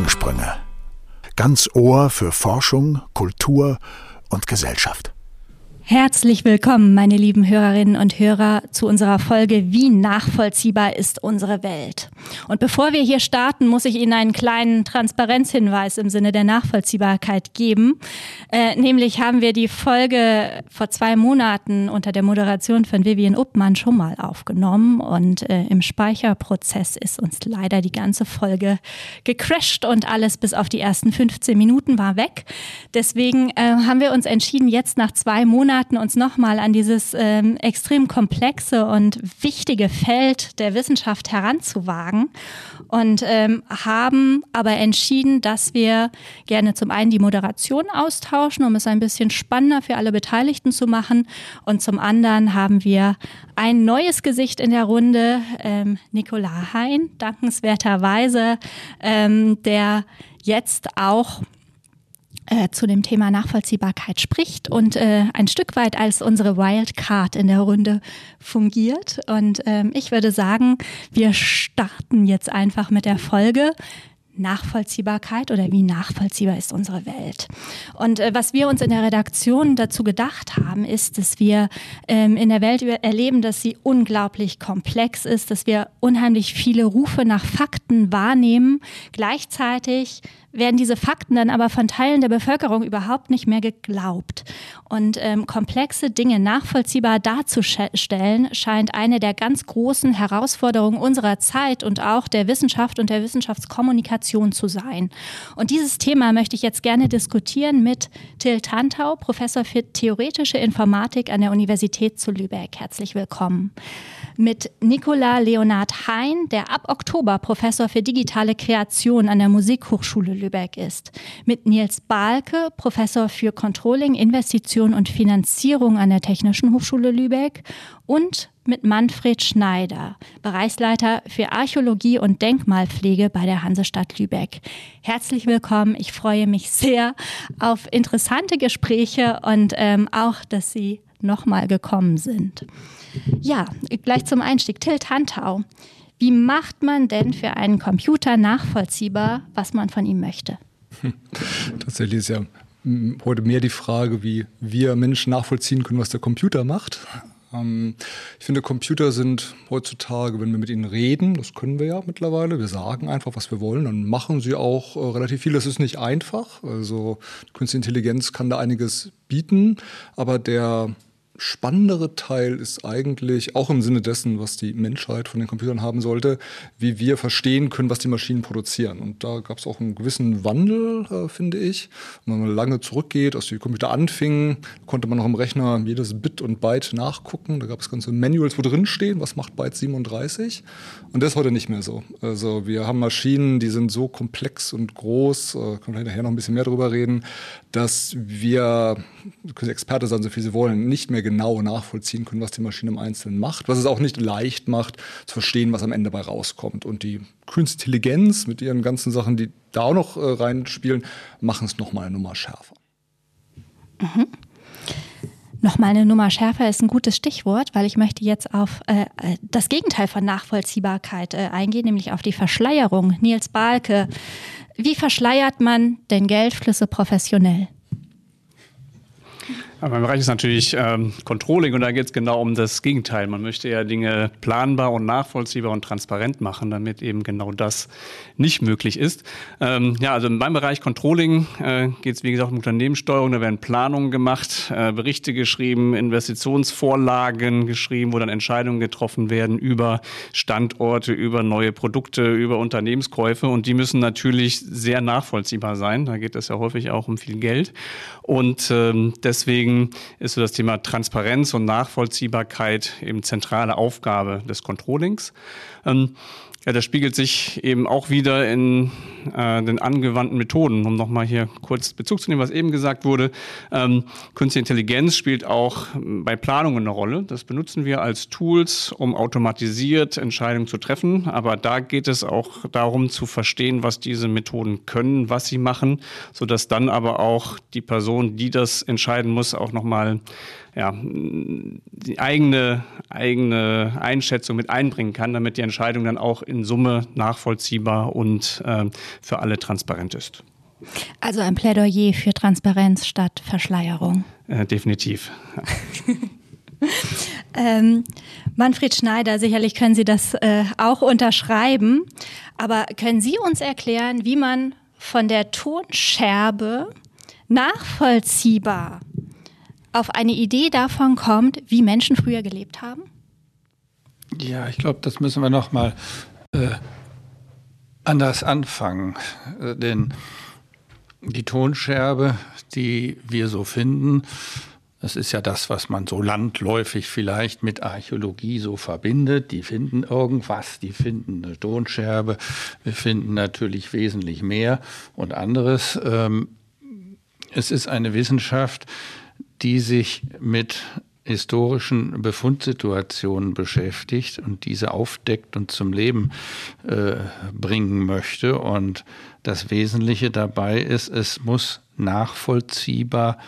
Quantensprünge. Ganz Ohr für Forschung, Kultur und Gesellschaft. Herzlich willkommen, meine lieben Hörerinnen und Hörer, zu unserer Folge Wie nachvollziehbar ist unsere Welt? Und bevor wir hier starten, muss ich Ihnen einen kleinen Transparenzhinweis im Sinne der Nachvollziehbarkeit geben. Äh, nämlich haben wir die Folge vor zwei Monaten unter der Moderation von Vivian Uppmann schon mal aufgenommen und äh, im Speicherprozess ist uns leider die ganze Folge gecrashed und alles bis auf die ersten 15 Minuten war weg. Deswegen äh, haben wir uns entschieden, jetzt nach zwei Monaten uns nochmal an dieses ähm, extrem komplexe und wichtige Feld der Wissenschaft heranzuwagen und ähm, haben aber entschieden, dass wir gerne zum einen die Moderation austauschen, um es ein bisschen spannender für alle Beteiligten zu machen. Und zum anderen haben wir ein neues Gesicht in der Runde, ähm, Nicola Hein, dankenswerterweise, ähm, der jetzt auch äh, zu dem Thema Nachvollziehbarkeit spricht und äh, ein Stück weit als unsere Wildcard in der Runde fungiert. Und ähm, ich würde sagen, wir starten jetzt einfach mit der Folge. Nachvollziehbarkeit oder wie nachvollziehbar ist unsere Welt. Und äh, was wir uns in der Redaktion dazu gedacht haben, ist, dass wir ähm, in der Welt erleben, dass sie unglaublich komplex ist, dass wir unheimlich viele Rufe nach Fakten wahrnehmen, gleichzeitig werden diese Fakten dann aber von Teilen der Bevölkerung überhaupt nicht mehr geglaubt. Und ähm, komplexe Dinge nachvollziehbar darzustellen, scheint eine der ganz großen Herausforderungen unserer Zeit und auch der Wissenschaft und der Wissenschaftskommunikation zu sein. Und dieses Thema möchte ich jetzt gerne diskutieren mit Till Tantau, Professor für theoretische Informatik an der Universität zu Lübeck. Herzlich willkommen mit Nicola Leonard Hein, der ab Oktober Professor für digitale Kreation an der Musikhochschule Lübeck ist. Mit Nils Balke, Professor für Controlling, Investition und Finanzierung an der Technischen Hochschule Lübeck und mit Manfred Schneider, Bereichsleiter für Archäologie und Denkmalpflege bei der Hansestadt Lübeck. Herzlich willkommen. Ich freue mich sehr auf interessante Gespräche und ähm, auch, dass Sie nochmal gekommen sind. Ja, gleich zum Einstieg. Till Tantau. Wie macht man denn für einen Computer nachvollziehbar, was man von ihm möchte? Tatsächlich ist ja heute mehr die Frage, wie wir Menschen nachvollziehen können, was der Computer macht. Ähm, ich finde, Computer sind heutzutage, wenn wir mit ihnen reden, das können wir ja mittlerweile, wir sagen einfach, was wir wollen, dann machen sie auch äh, relativ viel. Das ist nicht einfach. Also Künstliche Intelligenz kann da einiges bieten, aber der spannendere Teil ist eigentlich, auch im Sinne dessen, was die Menschheit von den Computern haben sollte, wie wir verstehen können, was die Maschinen produzieren. Und da gab es auch einen gewissen Wandel, äh, finde ich. Wenn man lange zurückgeht, als die Computer anfingen, konnte man noch im Rechner jedes Bit und Byte nachgucken. Da gab es ganze Manuals, wo drin stehen, was macht Byte 37. Und das ist heute nicht mehr so. Also wir haben Maschinen, die sind so komplex und groß, äh, können wir nachher noch ein bisschen mehr darüber reden, dass wir, können Experte sein, so viel sie wollen, nicht mehr genau nachvollziehen können, was die Maschine im Einzelnen macht, was es auch nicht leicht macht, zu verstehen, was am Ende bei rauskommt. Und die Künstliche Intelligenz mit ihren ganzen Sachen, die da auch noch äh, reinspielen, machen es nochmal eine Nummer schärfer. Mhm. Nochmal eine Nummer schärfer ist ein gutes Stichwort, weil ich möchte jetzt auf äh, äh, das Gegenteil von Nachvollziehbarkeit äh, eingehen, nämlich auf die Verschleierung. Nils Balke, wie verschleiert man denn Geldflüsse professionell? Ja, mein Bereich ist natürlich ähm, Controlling und da geht es genau um das Gegenteil. Man möchte ja Dinge planbar und nachvollziehbar und transparent machen, damit eben genau das nicht möglich ist. Ähm, ja, also in meinem Bereich Controlling äh, geht es wie gesagt um Unternehmenssteuerung. Da werden Planungen gemacht, äh, Berichte geschrieben, Investitionsvorlagen geschrieben, wo dann Entscheidungen getroffen werden über Standorte, über neue Produkte, über Unternehmenskäufe und die müssen natürlich sehr nachvollziehbar sein. Da geht es ja häufig auch um viel Geld und ähm, deswegen Deswegen ist so das Thema Transparenz und Nachvollziehbarkeit eben zentrale Aufgabe des Controllings. Ähm, ja, das spiegelt sich eben auch wieder in äh, den angewandten Methoden, um nochmal hier kurz Bezug zu nehmen, was eben gesagt wurde. Ähm, Künstliche Intelligenz spielt auch bei Planungen eine Rolle. Das benutzen wir als Tools, um automatisiert Entscheidungen zu treffen. Aber da geht es auch darum zu verstehen, was diese Methoden können, was sie machen, sodass dann aber auch die Person, die das entscheiden muss, auch nochmal ja, die eigene, eigene Einschätzung mit einbringen kann, damit die Entscheidung dann auch in Summe nachvollziehbar und äh, für alle transparent ist. Also ein Plädoyer für Transparenz statt Verschleierung. Äh, definitiv. ähm, Manfred Schneider, sicherlich können Sie das äh, auch unterschreiben, aber können Sie uns erklären, wie man von der Tonscherbe nachvollziehbar auf eine Idee davon kommt, wie Menschen früher gelebt haben? Ja, ich glaube, das müssen wir noch mal äh, anders anfangen, äh, denn die Tonscherbe, die wir so finden, das ist ja das, was man so landläufig vielleicht mit Archäologie so verbindet. Die finden irgendwas, die finden eine Tonscherbe. Wir finden natürlich wesentlich mehr und anderes. Ähm, es ist eine Wissenschaft, die sich mit historischen Befundsituationen beschäftigt und diese aufdeckt und zum Leben äh, bringen möchte. Und das Wesentliche dabei ist, es muss nachvollziehbar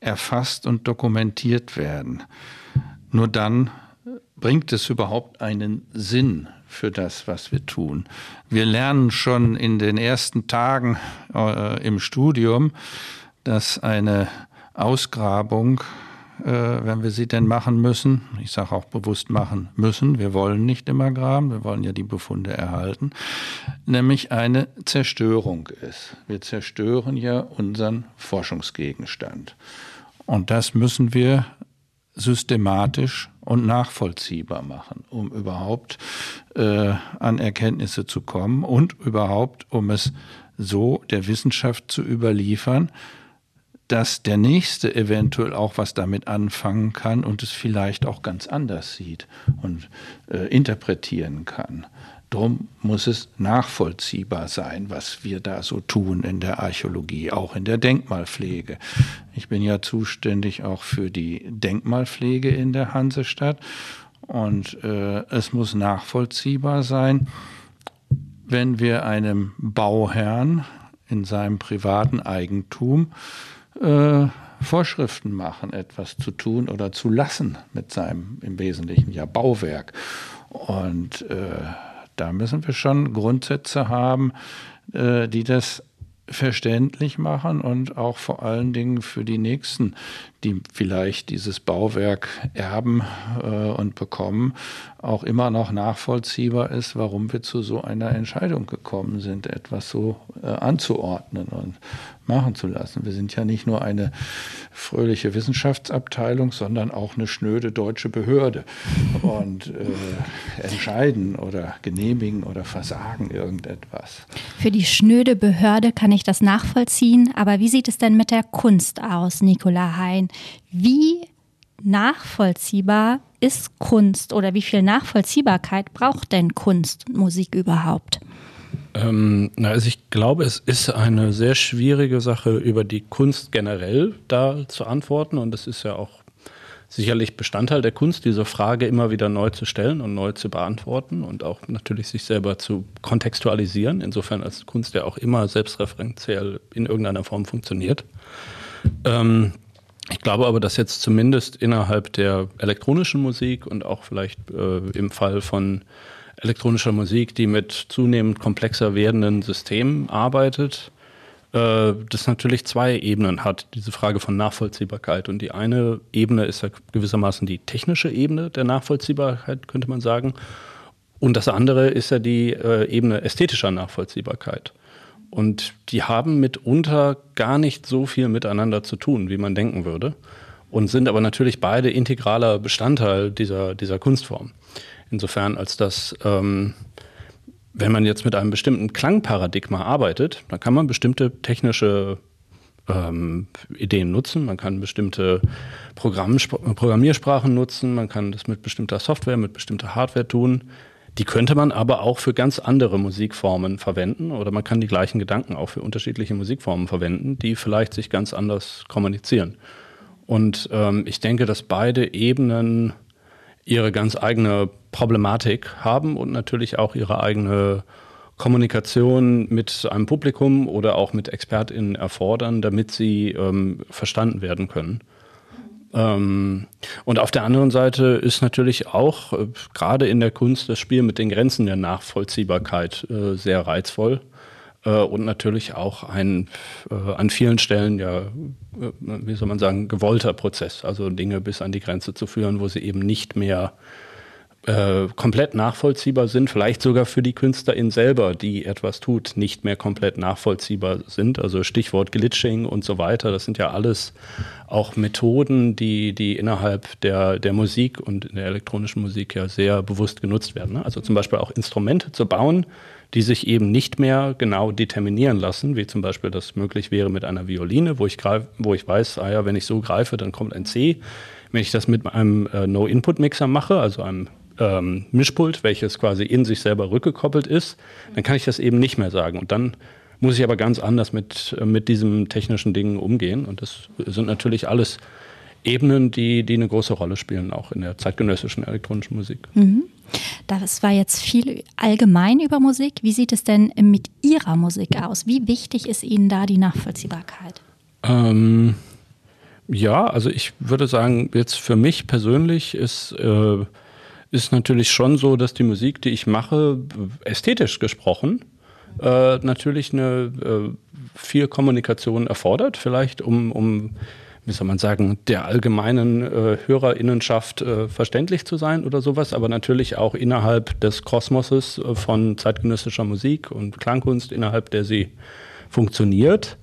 erfasst und dokumentiert werden. Nur dann bringt es überhaupt einen Sinn für das, was wir tun. Wir lernen schon in den ersten Tagen äh, im Studium, dass eine Ausgrabung äh, wenn wir sie denn machen müssen. Ich sage auch bewusst machen müssen. Wir wollen nicht immer graben, wir wollen ja die Befunde erhalten. Nämlich eine Zerstörung ist. Wir zerstören ja unseren Forschungsgegenstand. Und das müssen wir systematisch und nachvollziehbar machen, um überhaupt äh, an Erkenntnisse zu kommen und überhaupt, um es so der Wissenschaft zu überliefern, dass der Nächste eventuell auch was damit anfangen kann und es vielleicht auch ganz anders sieht und äh, interpretieren kann. Drum muss es nachvollziehbar sein, was wir da so tun in der Archäologie, auch in der Denkmalpflege. Ich bin ja zuständig auch für die Denkmalpflege in der Hansestadt und äh, es muss nachvollziehbar sein, wenn wir einem Bauherrn in seinem privaten Eigentum äh, Vorschriften machen, etwas zu tun oder zu lassen mit seinem im Wesentlichen ja Bauwerk. Und äh, da müssen wir schon Grundsätze haben, äh, die das verständlich machen und auch vor allen Dingen für die Nächsten, die vielleicht dieses Bauwerk erben äh, und bekommen, auch immer noch nachvollziehbar ist, warum wir zu so einer Entscheidung gekommen sind, etwas so äh, anzuordnen und machen zu lassen. Wir sind ja nicht nur eine fröhliche Wissenschaftsabteilung, sondern auch eine schnöde deutsche Behörde und äh, entscheiden oder genehmigen oder versagen irgendetwas. Für die schnöde Behörde kann ich das nachvollziehen, aber wie sieht es denn mit der Kunst aus, Nicola Hein? Wie nachvollziehbar ist Kunst oder wie viel Nachvollziehbarkeit braucht denn Kunst und Musik überhaupt? Ähm, also ich glaube, es ist eine sehr schwierige Sache, über die Kunst generell da zu antworten. Und es ist ja auch sicherlich Bestandteil der Kunst, diese Frage immer wieder neu zu stellen und neu zu beantworten und auch natürlich sich selber zu kontextualisieren. Insofern als Kunst ja auch immer selbstreferenziell in irgendeiner Form funktioniert. Ähm, ich glaube aber, dass jetzt zumindest innerhalb der elektronischen Musik und auch vielleicht äh, im Fall von elektronischer Musik, die mit zunehmend komplexer werdenden Systemen arbeitet, äh, das natürlich zwei Ebenen hat, diese Frage von Nachvollziehbarkeit. Und die eine Ebene ist ja gewissermaßen die technische Ebene der Nachvollziehbarkeit, könnte man sagen. Und das andere ist ja die äh, Ebene ästhetischer Nachvollziehbarkeit. Und die haben mitunter gar nicht so viel miteinander zu tun, wie man denken würde. Und sind aber natürlich beide integraler Bestandteil dieser, dieser Kunstform. Insofern, als dass, ähm, wenn man jetzt mit einem bestimmten Klangparadigma arbeitet, dann kann man bestimmte technische ähm, Ideen nutzen. Man kann bestimmte Programmiersprachen nutzen. Man kann das mit bestimmter Software, mit bestimmter Hardware tun. Die könnte man aber auch für ganz andere Musikformen verwenden oder man kann die gleichen Gedanken auch für unterschiedliche Musikformen verwenden, die vielleicht sich ganz anders kommunizieren. Und ähm, ich denke, dass beide Ebenen ihre ganz eigene Problematik haben und natürlich auch ihre eigene Kommunikation mit einem Publikum oder auch mit ExpertInnen erfordern, damit sie ähm, verstanden werden können. Ähm, und auf der anderen Seite ist natürlich auch äh, gerade in der Kunst das Spiel mit den Grenzen der Nachvollziehbarkeit äh, sehr reizvoll. Äh, und natürlich auch ein äh, an vielen Stellen ja, äh, wie soll man sagen, gewollter Prozess, also Dinge bis an die Grenze zu führen, wo sie eben nicht mehr äh, komplett nachvollziehbar sind, vielleicht sogar für die Künstlerin selber, die etwas tut, nicht mehr komplett nachvollziehbar sind. Also Stichwort Glitching und so weiter. Das sind ja alles auch Methoden, die, die innerhalb der, der Musik und in der elektronischen Musik ja sehr bewusst genutzt werden. Ne? Also zum Beispiel auch Instrumente zu bauen, die sich eben nicht mehr genau determinieren lassen, wie zum Beispiel das möglich wäre mit einer Violine, wo ich, greif, wo ich weiß, ah ja, wenn ich so greife, dann kommt ein C. Wenn ich das mit einem äh, No-Input-Mixer mache, also einem ähm, Mischpult, welches quasi in sich selber rückgekoppelt ist, dann kann ich das eben nicht mehr sagen. Und dann muss ich aber ganz anders mit, äh, mit diesem technischen Ding umgehen. Und das sind natürlich alles Ebenen, die, die eine große Rolle spielen, auch in der zeitgenössischen elektronischen Musik. Mhm. Das war jetzt viel allgemein über Musik. Wie sieht es denn mit Ihrer Musik aus? Wie wichtig ist Ihnen da die Nachvollziehbarkeit? Ähm, ja, also ich würde sagen, jetzt für mich persönlich ist äh, ist natürlich schon so, dass die Musik, die ich mache, ästhetisch gesprochen, äh, natürlich eine äh, viel Kommunikation erfordert, vielleicht um, um wie soll man sagen, der allgemeinen äh, Hörerinnenschaft äh, verständlich zu sein oder sowas, aber natürlich auch innerhalb des Kosmoses äh, von zeitgenössischer Musik und Klangkunst, innerhalb der sie funktioniert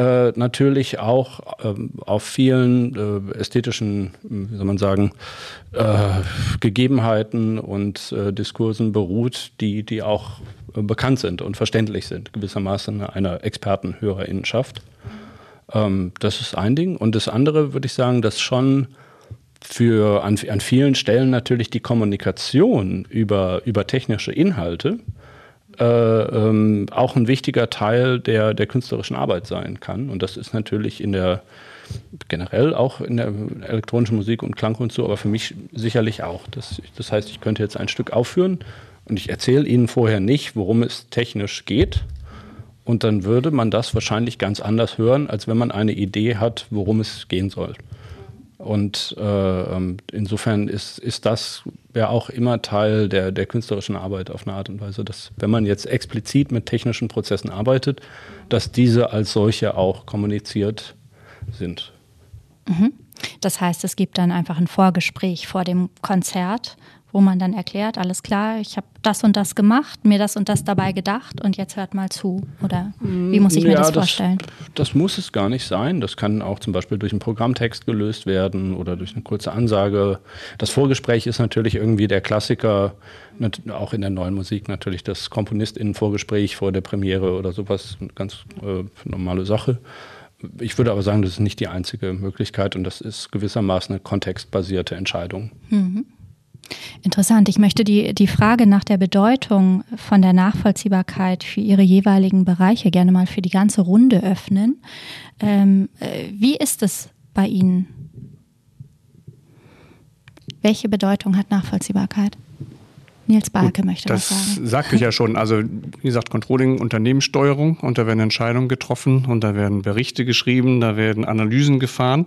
äh, natürlich auch ähm, auf vielen äh, ästhetischen, wie soll man sagen, äh, Gegebenheiten und äh, Diskursen beruht, die, die auch äh, bekannt sind und verständlich sind, gewissermaßen einer Expertenhörerinnenschaft. Ähm, das ist ein Ding. Und das andere würde ich sagen, dass schon für an, an vielen Stellen natürlich die Kommunikation über, über technische Inhalte äh, ähm, auch ein wichtiger Teil der, der künstlerischen Arbeit sein kann. Und das ist natürlich in der generell auch in der elektronischen Musik und Klangkunst so, aber für mich sicherlich auch. Das, das heißt, ich könnte jetzt ein Stück aufführen und ich erzähle Ihnen vorher nicht, worum es technisch geht. Und dann würde man das wahrscheinlich ganz anders hören, als wenn man eine Idee hat, worum es gehen soll. Und äh, ähm, insofern ist, ist das ja auch immer Teil der, der künstlerischen Arbeit auf eine Art und Weise, dass wenn man jetzt explizit mit technischen Prozessen arbeitet, dass diese als solche auch kommuniziert sind. Mhm. Das heißt, es gibt dann einfach ein Vorgespräch vor dem Konzert, wo man dann erklärt, alles klar, ich habe das und das gemacht, mir das und das dabei gedacht und jetzt hört mal zu. Oder wie muss ich mir ja, das vorstellen? Das, das, muss es gar nicht sein. Das kann auch zum Beispiel durch einen Programmtext gelöst werden oder durch eine kurze Ansage. Das Vorgespräch ist natürlich irgendwie der Klassiker, auch in der neuen Musik natürlich das KomponistInnen-Vorgespräch vor der Premiere oder sowas, eine ganz äh, normale Sache. Ich würde aber sagen, das ist nicht die einzige Möglichkeit und das ist gewissermaßen eine kontextbasierte Entscheidung. Mhm. Interessant. Ich möchte die, die Frage nach der Bedeutung von der Nachvollziehbarkeit für Ihre jeweiligen Bereiche gerne mal für die ganze Runde öffnen. Ähm, äh, wie ist es bei Ihnen? Welche Bedeutung hat Nachvollziehbarkeit? Nils Barke Gut, möchte das sagen. Das sagte ich ja schon. Also wie gesagt, Controlling, Unternehmenssteuerung und da werden Entscheidungen getroffen und da werden Berichte geschrieben, da werden Analysen gefahren.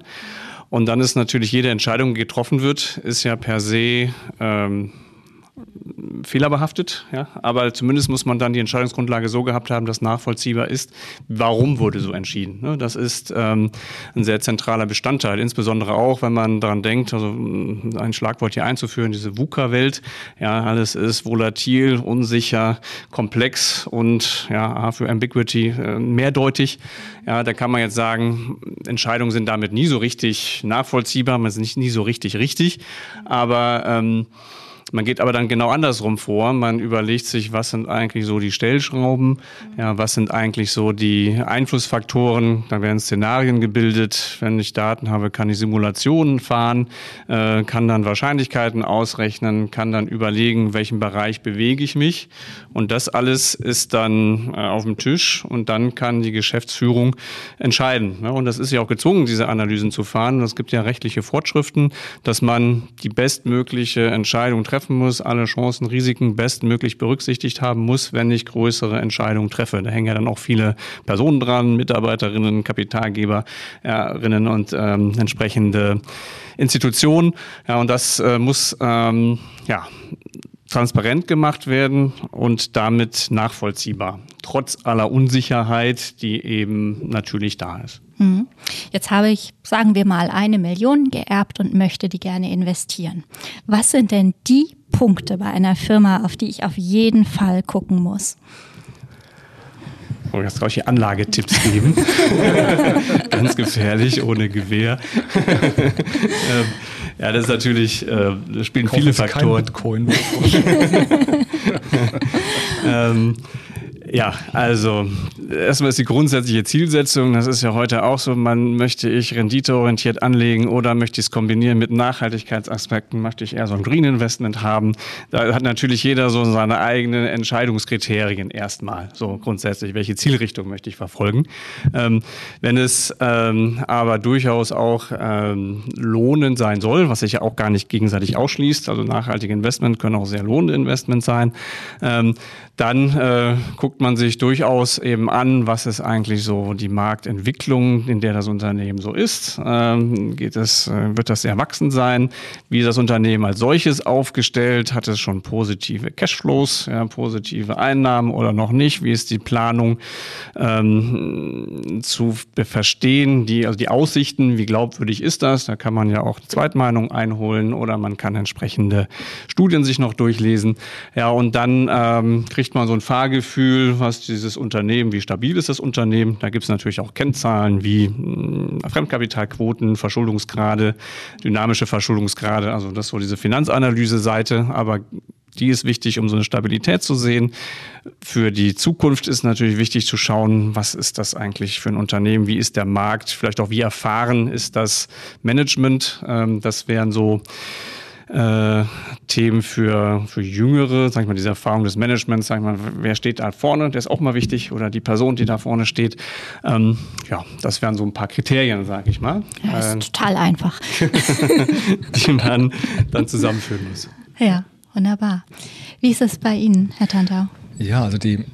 Und dann ist natürlich jede Entscheidung, die getroffen wird, ist ja per se ähm, fehlerbehaftet, ja, aber zumindest muss man dann die Entscheidungsgrundlage so gehabt haben, dass nachvollziehbar ist, warum wurde so entschieden. Ne? Das ist ähm, ein sehr zentraler Bestandteil, insbesondere auch, wenn man daran denkt, also ein Schlagwort hier einzuführen, diese VUCA-Welt, ja, alles ist volatil, unsicher, komplex und ja, für Ambiguity äh, mehrdeutig. Ja, da kann man jetzt sagen, Entscheidungen sind damit nie so richtig nachvollziehbar, man ist nicht nie so richtig richtig, aber ähm, man geht aber dann genau andersrum vor. Man überlegt sich, was sind eigentlich so die Stellschrauben, ja, was sind eigentlich so die Einflussfaktoren. Da werden Szenarien gebildet. Wenn ich Daten habe, kann ich Simulationen fahren, äh, kann dann Wahrscheinlichkeiten ausrechnen, kann dann überlegen, welchen Bereich bewege ich mich. Und das alles ist dann äh, auf dem Tisch und dann kann die Geschäftsführung entscheiden. Ja, und das ist ja auch gezwungen, diese Analysen zu fahren. Es gibt ja rechtliche Fortschriften, dass man die bestmögliche Entscheidung treffen treffen muss, alle Chancen, Risiken bestmöglich berücksichtigt haben muss, wenn ich größere Entscheidungen treffe. Da hängen ja dann auch viele Personen dran, Mitarbeiterinnen, Kapitalgeberinnen und ähm, entsprechende Institutionen. Ja, und das äh, muss ähm, ja transparent gemacht werden und damit nachvollziehbar, trotz aller Unsicherheit, die eben natürlich da ist. Mhm. Jetzt habe ich, sagen wir mal, eine Million geerbt und möchte die gerne investieren. Was sind denn die Punkte bei einer Firma, auf die ich auf jeden Fall gucken muss? Oh, jetzt soll ich hier Anlagetipps geben. Ganz gefährlich, ohne Gewehr. ähm, ja, das ist natürlich, äh, da spielen Kaufen viele Faktoren. Bitcoin. ähm, ja, also erstmal ist die grundsätzliche Zielsetzung, das ist ja heute auch so, man möchte ich renditeorientiert anlegen oder möchte ich es kombinieren mit Nachhaltigkeitsaspekten, möchte ich eher so ein Green Investment haben. Da hat natürlich jeder so seine eigenen Entscheidungskriterien erstmal, so grundsätzlich, welche Zielrichtung möchte ich verfolgen. Ähm, wenn es ähm, aber durchaus auch ähm, lohnend sein soll, was sich ja auch gar nicht gegenseitig ausschließt, also nachhaltige Investment können auch sehr lohnende Investments sein, ähm, dann äh, guckt man sich durchaus eben an, was ist eigentlich so die Marktentwicklung, in der das Unternehmen so ist. Ähm, geht es, äh, wird das sehr wachsend sein? Wie ist das Unternehmen als solches aufgestellt? Hat es schon positive Cashflows, ja, positive Einnahmen oder noch nicht? Wie ist die Planung ähm, zu verstehen? Die, also die Aussichten, wie glaubwürdig ist das? Da kann man ja auch Zweitmeinung einholen oder man kann entsprechende Studien sich noch durchlesen. Ja, und dann ähm, kriegt kriegt man so ein Fahrgefühl, was dieses Unternehmen, wie stabil ist das Unternehmen. Da gibt es natürlich auch Kennzahlen wie hm, Fremdkapitalquoten, Verschuldungsgrade, dynamische Verschuldungsgrade. Also das ist so diese Finanzanalyse-Seite. Aber die ist wichtig, um so eine Stabilität zu sehen. Für die Zukunft ist natürlich wichtig zu schauen, was ist das eigentlich für ein Unternehmen, wie ist der Markt, vielleicht auch wie erfahren ist das Management. Ähm, das wären so äh, Themen für, für Jüngere, sag ich mal, diese Erfahrung des Managements, sag ich mal, wer steht da vorne, der ist auch mal wichtig, oder die Person, die da vorne steht. Ähm, ja, das wären so ein paar Kriterien, sag ich mal. Ja, ist äh, total einfach. die man dann zusammenführen muss. Ja, wunderbar. Wie ist es bei Ihnen, Herr Tantau? Ja, also die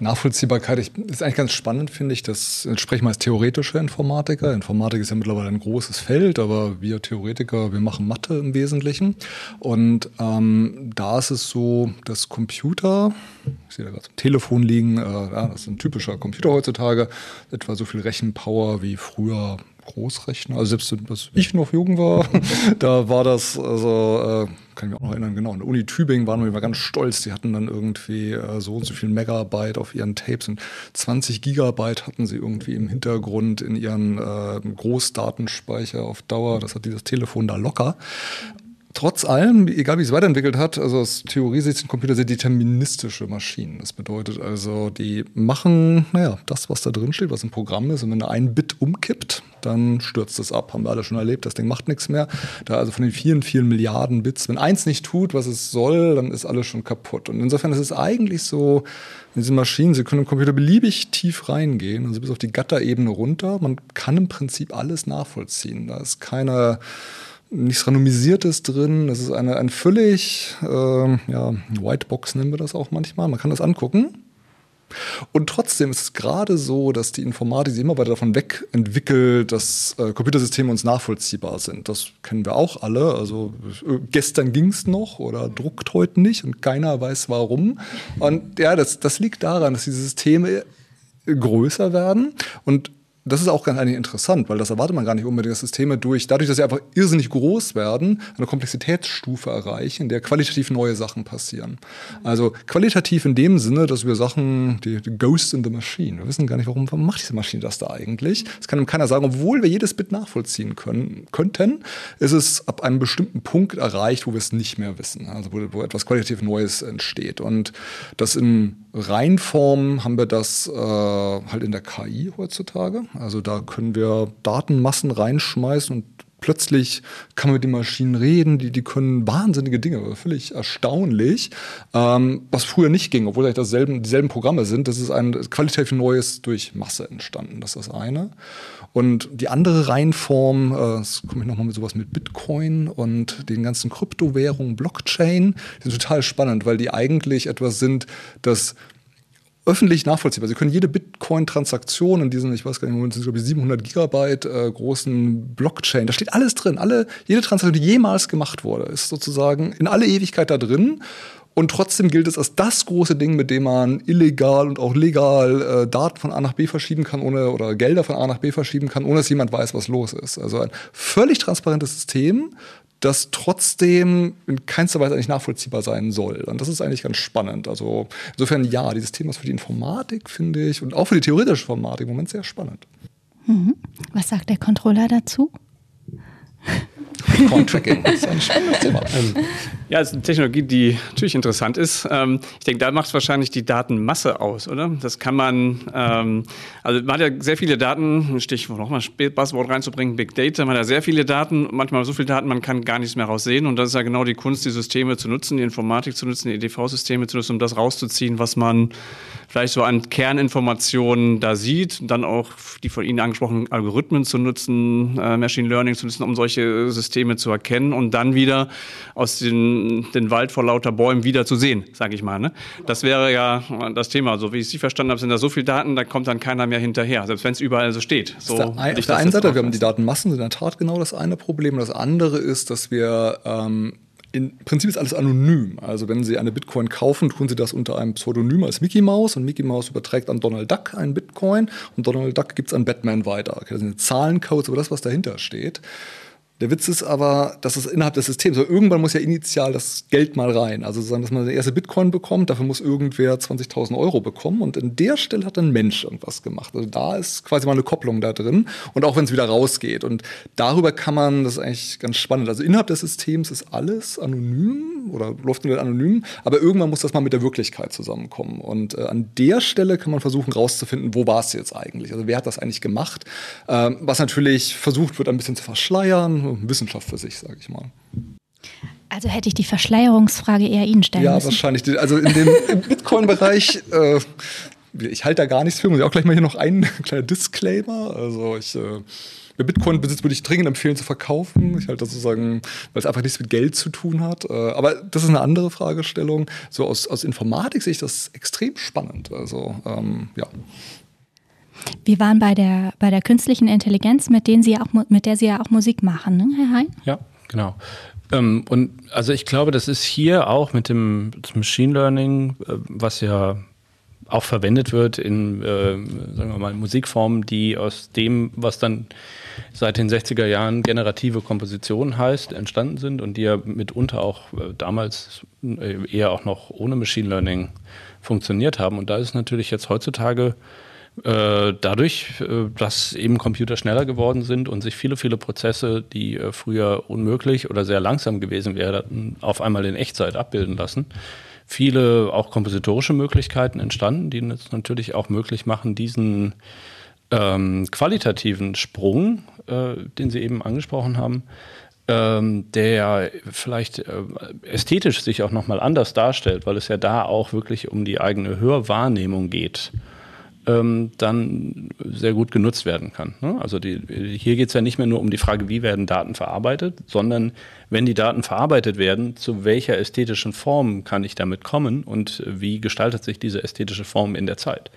Nachvollziehbarkeit ich, ist eigentlich ganz spannend, finde ich. Das sprechen wir als theoretische Informatiker. Informatik ist ja mittlerweile ein großes Feld, aber wir Theoretiker, wir machen Mathe im Wesentlichen. Und ähm, da ist es so, dass Computer, ich sehe da gerade zum Telefon liegen, äh, ja, das ist ein typischer Computer heutzutage, etwa so viel Rechenpower wie früher Großrechner. Also selbst als ich noch jung war, da war das, also äh, kann ich mich auch noch erinnern, genau, in der Uni Tübingen waren wir immer ganz stolz. Die hatten dann irgendwie äh, so und so viel Megabyte auf ihren Tapes und 20 Gigabyte hatten sie irgendwie im Hintergrund in ihren äh, Großdatenspeicher auf Dauer. Das hat dieses Telefon da locker trotz allem, egal wie es weiterentwickelt hat, also aus Theorie sind Computer sehr deterministische Maschinen. Das bedeutet also, die machen, naja, das, was da drin steht, was im Programm ist. Und wenn ein Bit umkippt, dann stürzt es ab. Haben wir alle schon erlebt, das Ding macht nichts mehr. Da also von den vielen, vielen Milliarden Bits, wenn eins nicht tut, was es soll, dann ist alles schon kaputt. Und insofern ist es eigentlich so, in diesen Maschinen, sie können im Computer beliebig tief reingehen, also bis auf die Gatterebene runter. Man kann im Prinzip alles nachvollziehen. Da ist keine nichts Randomisiertes drin. Das ist eine, ein völlig, äh, ja, Whitebox nennen wir das auch manchmal. Man kann das angucken. Und trotzdem ist es gerade so, dass die Informatik sich immer weiter davon wegentwickelt, dass äh, Computersysteme uns nachvollziehbar sind. Das kennen wir auch alle. Also äh, gestern ging es noch oder druckt heute nicht und keiner weiß warum. Und ja, das, das liegt daran, dass diese Systeme größer werden und das ist auch ganz eigentlich interessant, weil das erwartet man gar nicht unbedingt, dass Systeme durch, dadurch, dass sie einfach irrsinnig groß werden, eine Komplexitätsstufe erreichen, in der qualitativ neue Sachen passieren. Also qualitativ in dem Sinne, dass wir Sachen, die, die Ghost in the Machine, wir wissen gar nicht, warum, warum macht diese Maschine das da eigentlich? Das kann ihm keiner sagen, obwohl wir jedes Bit nachvollziehen können, könnten, ist es ab einem bestimmten Punkt erreicht, wo wir es nicht mehr wissen, also wo, wo etwas qualitativ Neues entsteht. Und das in Reinform haben wir das äh, halt in der KI heutzutage. Also da können wir Datenmassen reinschmeißen und plötzlich kann man mit den Maschinen reden, die, die können wahnsinnige Dinge, völlig erstaunlich, ähm, was früher nicht ging, obwohl eigentlich dasselben, dieselben Programme sind. Das ist ein qualitativ Neues durch Masse entstanden, das ist das eine. Und die andere Reihenform, äh, jetzt komme ich nochmal mit sowas mit Bitcoin und den ganzen Kryptowährungen, Blockchain, die sind total spannend, weil die eigentlich etwas sind, das öffentlich nachvollziehbar. Sie können jede Bitcoin-Transaktion in diesen, ich weiß gar nicht, sind glaube ich 700 Gigabyte äh, großen Blockchain, da steht alles drin. Alle, jede Transaktion, die jemals gemacht wurde, ist sozusagen in alle Ewigkeit da drin. Und trotzdem gilt es als das große Ding, mit dem man illegal und auch legal äh, Daten von A nach B verschieben kann, ohne oder Gelder von A nach B verschieben kann, ohne dass jemand weiß, was los ist. Also ein völlig transparentes System, das trotzdem in keinster Weise eigentlich nachvollziehbar sein soll. Und das ist eigentlich ganz spannend. Also insofern ja, dieses Thema ist für die Informatik, finde ich, und auch für die theoretische Informatik im Moment sehr spannend. Mhm. Was sagt der Controller dazu? Coin-Tracking. Das ist ein spannendes Thema. Ähm, ja, es ist eine Technologie, die natürlich interessant ist. Ähm, ich denke, da macht es wahrscheinlich die Datenmasse aus, oder? Das kann man, ähm, also man hat ja sehr viele Daten, Stichwort nochmal Buzzword reinzubringen, Big Data, man hat ja sehr viele Daten, manchmal so viele Daten, man kann gar nichts mehr raussehen. Und das ist ja genau die Kunst, die Systeme zu nutzen, die Informatik zu nutzen, die EDV-Systeme zu nutzen, um das rauszuziehen, was man vielleicht so an Kerninformationen da sieht. Dann auch die von Ihnen angesprochenen Algorithmen zu nutzen, äh, Machine Learning zu nutzen, um solche Systeme zu erkennen und dann wieder aus den, den Wald vor lauter Bäumen wieder zu sehen, sage ich mal. Ne? Das wäre ja das Thema. So wie ich Sie verstanden habe, sind da so viele Daten, da kommt dann keiner mehr hinterher, selbst wenn es überall so steht. So der ein, auf der einen Seite, wir haben die Datenmassen, sind in der Tat genau das eine Problem. Das andere ist, dass wir ähm, im Prinzip ist alles anonym. Also wenn Sie eine Bitcoin kaufen, tun Sie das unter einem Pseudonym als Mickey Mouse und Mickey Mouse überträgt an Donald Duck einen Bitcoin und Donald Duck gibt es an Batman weiter. Okay, das sind Zahlencodes, aber das, was dahinter steht. Der Witz ist aber, dass es innerhalb des Systems, so irgendwann muss ja initial das Geld mal rein. Also sagen, dass man den erste Bitcoin bekommt, dafür muss irgendwer 20.000 Euro bekommen. Und in der Stelle hat ein Mensch irgendwas gemacht. Also da ist quasi mal eine Kopplung da drin. Und auch wenn es wieder rausgeht. Und darüber kann man, das ist eigentlich ganz spannend. Also innerhalb des Systems ist alles anonym oder läuft nur anonym. Aber irgendwann muss das mal mit der Wirklichkeit zusammenkommen. Und äh, an der Stelle kann man versuchen rauszufinden, wo war es jetzt eigentlich? Also wer hat das eigentlich gemacht? Ähm, was natürlich versucht wird, ein bisschen zu verschleiern Wissenschaft für sich, sage ich mal. Also hätte ich die Verschleierungsfrage eher Ihnen stellen ja, müssen. Ja, wahrscheinlich. Also in dem Bitcoin-Bereich, äh, ich halte da gar nichts für. Muss ich auch gleich mal hier noch einen kleiner Disclaimer. Also ich äh, Wer Bitcoin besitzt, würde ich dringend empfehlen zu verkaufen. Ich halte das sozusagen, weil es einfach nichts mit Geld zu tun hat. Äh, aber das ist eine andere Fragestellung. So aus, aus Informatik sehe ich das extrem spannend. Also ähm, ja. Wir waren bei der, bei der künstlichen Intelligenz, mit, denen Sie auch, mit der Sie ja auch Musik machen, ne, Herr Hein? Ja, genau. Ähm, und also ich glaube, das ist hier auch mit dem Machine Learning, äh, was ja auch verwendet wird in, äh, sagen wir mal, Musikformen, die aus dem, was dann seit den 60er Jahren generative Komposition heißt, entstanden sind und die ja mitunter auch äh, damals äh, eher auch noch ohne Machine Learning funktioniert haben. Und da ist natürlich jetzt heutzutage dadurch, äh, dass eben Computer schneller geworden sind und sich viele, viele Prozesse, die äh, früher unmöglich oder sehr langsam gewesen wären, auf einmal in Echtzeit abbilden lassen. Viele auch kompositorische Möglichkeiten entstanden, die es natürlich auch möglich machen, diesen ähm, qualitativen Sprung, äh, den Sie eben angesprochen haben, ähm, der vielleicht äh, ästhetisch sich auch nochmal anders darstellt, weil es ja da auch wirklich um die eigene Hörwahrnehmung geht ähm, dann sehr gut genutzt werden kann. Ne? Also die, hier geht es ja nicht mehr nur um die Frage, wie werden Daten verarbeitet, sondern wenn die Daten verarbeitet werden, zu welcher ästhetischen Form kann ich damit kommen und wie gestaltet sich diese ästhetische Form in der Zeit.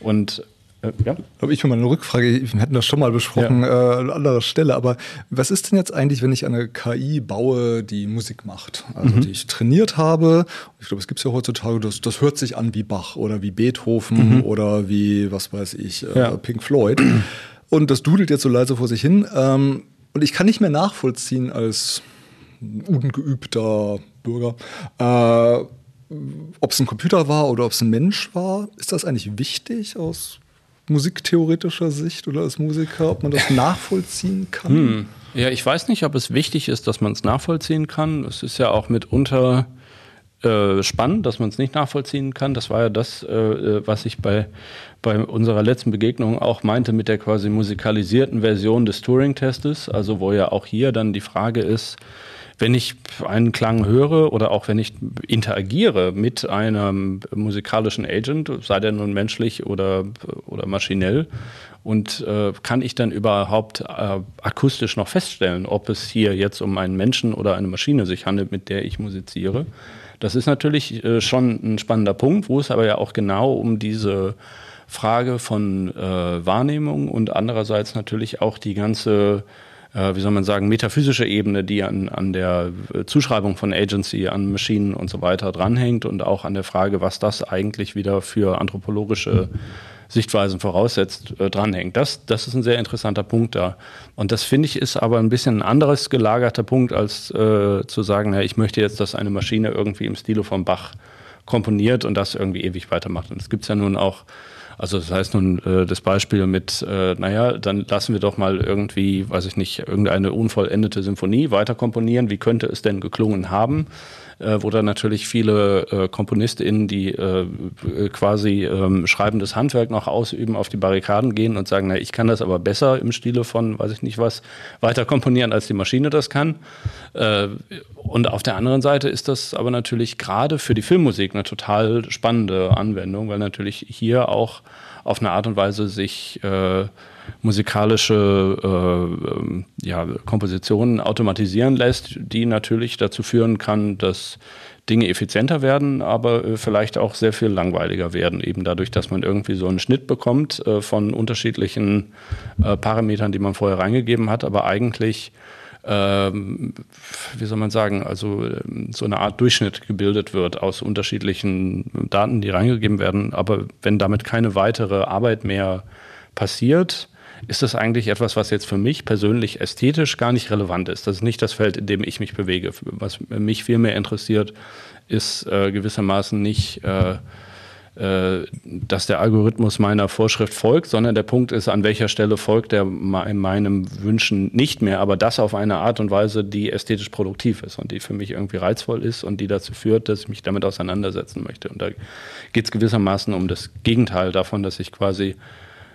Und äh, ja. Habe ich für meine Rückfrage, wir hatten das schon mal besprochen ja. äh, an anderer Stelle, aber was ist denn jetzt eigentlich, wenn ich eine KI baue, die Musik macht? Also mhm. die ich trainiert habe, ich glaube, es gibt es ja heutzutage, das, das hört sich an wie Bach oder wie Beethoven mhm. oder wie, was weiß ich, äh, ja. Pink Floyd. Und das dudelt jetzt so leise vor sich hin. Ähm, und ich kann nicht mehr nachvollziehen als ungeübter Bürger, äh, ob es ein Computer war oder ob es ein Mensch war. Ist das eigentlich wichtig aus musiktheoretischer Sicht oder als Musiker, ob man das nachvollziehen kann? Hm. Ja, ich weiß nicht, ob es wichtig ist, dass man es nachvollziehen kann. Es ist ja auch mitunter äh, spannend, dass man es nicht nachvollziehen kann. Das war ja das, äh, äh, was ich bei, bei unserer letzten Begegnung auch meinte mit der quasi musikalisierten Version des Turing-Testes. Also wo ja auch hier dann die Frage ist, wenn ich einen Klang höre oder auch wenn ich interagiere mit einem musikalischen Agent, sei der nun menschlich oder, oder maschinell, und äh, kann ich dann überhaupt äh, akustisch noch feststellen, ob es hier jetzt um einen Menschen oder eine Maschine sich handelt, mit der ich musiziere? Das ist natürlich äh, schon ein spannender Punkt, wo es aber ja auch genau um diese Frage von äh, Wahrnehmung und andererseits natürlich auch die ganze äh, wie soll man sagen, metaphysische Ebene, die an, an der Zuschreibung von Agency, an Maschinen und so weiter dranhängt und auch an der Frage, was das eigentlich wieder für anthropologische Sichtweisen voraussetzt, äh, dranhängt. Das, das ist ein sehr interessanter Punkt da. Und das finde ich ist aber ein bisschen ein anderes gelagerter Punkt, als äh, zu sagen, ja, ich möchte jetzt, dass eine Maschine irgendwie im Stile von Bach komponiert und das irgendwie ewig weitermacht. Und es gibt ja nun auch also das heißt nun äh, das Beispiel mit, äh, naja, dann lassen wir doch mal irgendwie, weiß ich nicht, irgendeine unvollendete Symphonie weiter komponieren. Wie könnte es denn geklungen haben? Äh, wo dann natürlich viele äh, KomponistInnen, die äh, quasi ähm, schreibendes Handwerk noch ausüben, auf die Barrikaden gehen und sagen, na, ich kann das aber besser im Stile von, weiß ich nicht was, weiter komponieren, als die Maschine das kann. Äh, und auf der anderen Seite ist das aber natürlich gerade für die Filmmusik eine total spannende Anwendung, weil natürlich hier auch auf eine Art und Weise sich äh, musikalische äh, ähm, ja, Kompositionen automatisieren lässt, die natürlich dazu führen kann, dass Dinge effizienter werden, aber äh, vielleicht auch sehr viel langweiliger werden, eben dadurch, dass man irgendwie so einen Schnitt bekommt äh, von unterschiedlichen äh, Parametern, die man vorher reingegeben hat, aber eigentlich ähm, wie soll man sagen, also ähm, so eine Art Durchschnitt gebildet wird aus unterschiedlichen Daten, die reingegeben werden. Aber wenn damit keine weitere Arbeit mehr passiert, ist das eigentlich etwas, was jetzt für mich persönlich ästhetisch gar nicht relevant ist. Das ist nicht das Feld, in dem ich mich bewege. Was mich viel mehr interessiert, ist äh, gewissermaßen nicht, äh, dass der Algorithmus meiner Vorschrift folgt, sondern der Punkt ist, an welcher Stelle folgt er meinem Wünschen nicht mehr, aber das auf eine Art und Weise, die ästhetisch produktiv ist und die für mich irgendwie reizvoll ist und die dazu führt, dass ich mich damit auseinandersetzen möchte. Und da geht es gewissermaßen um das Gegenteil davon, dass ich quasi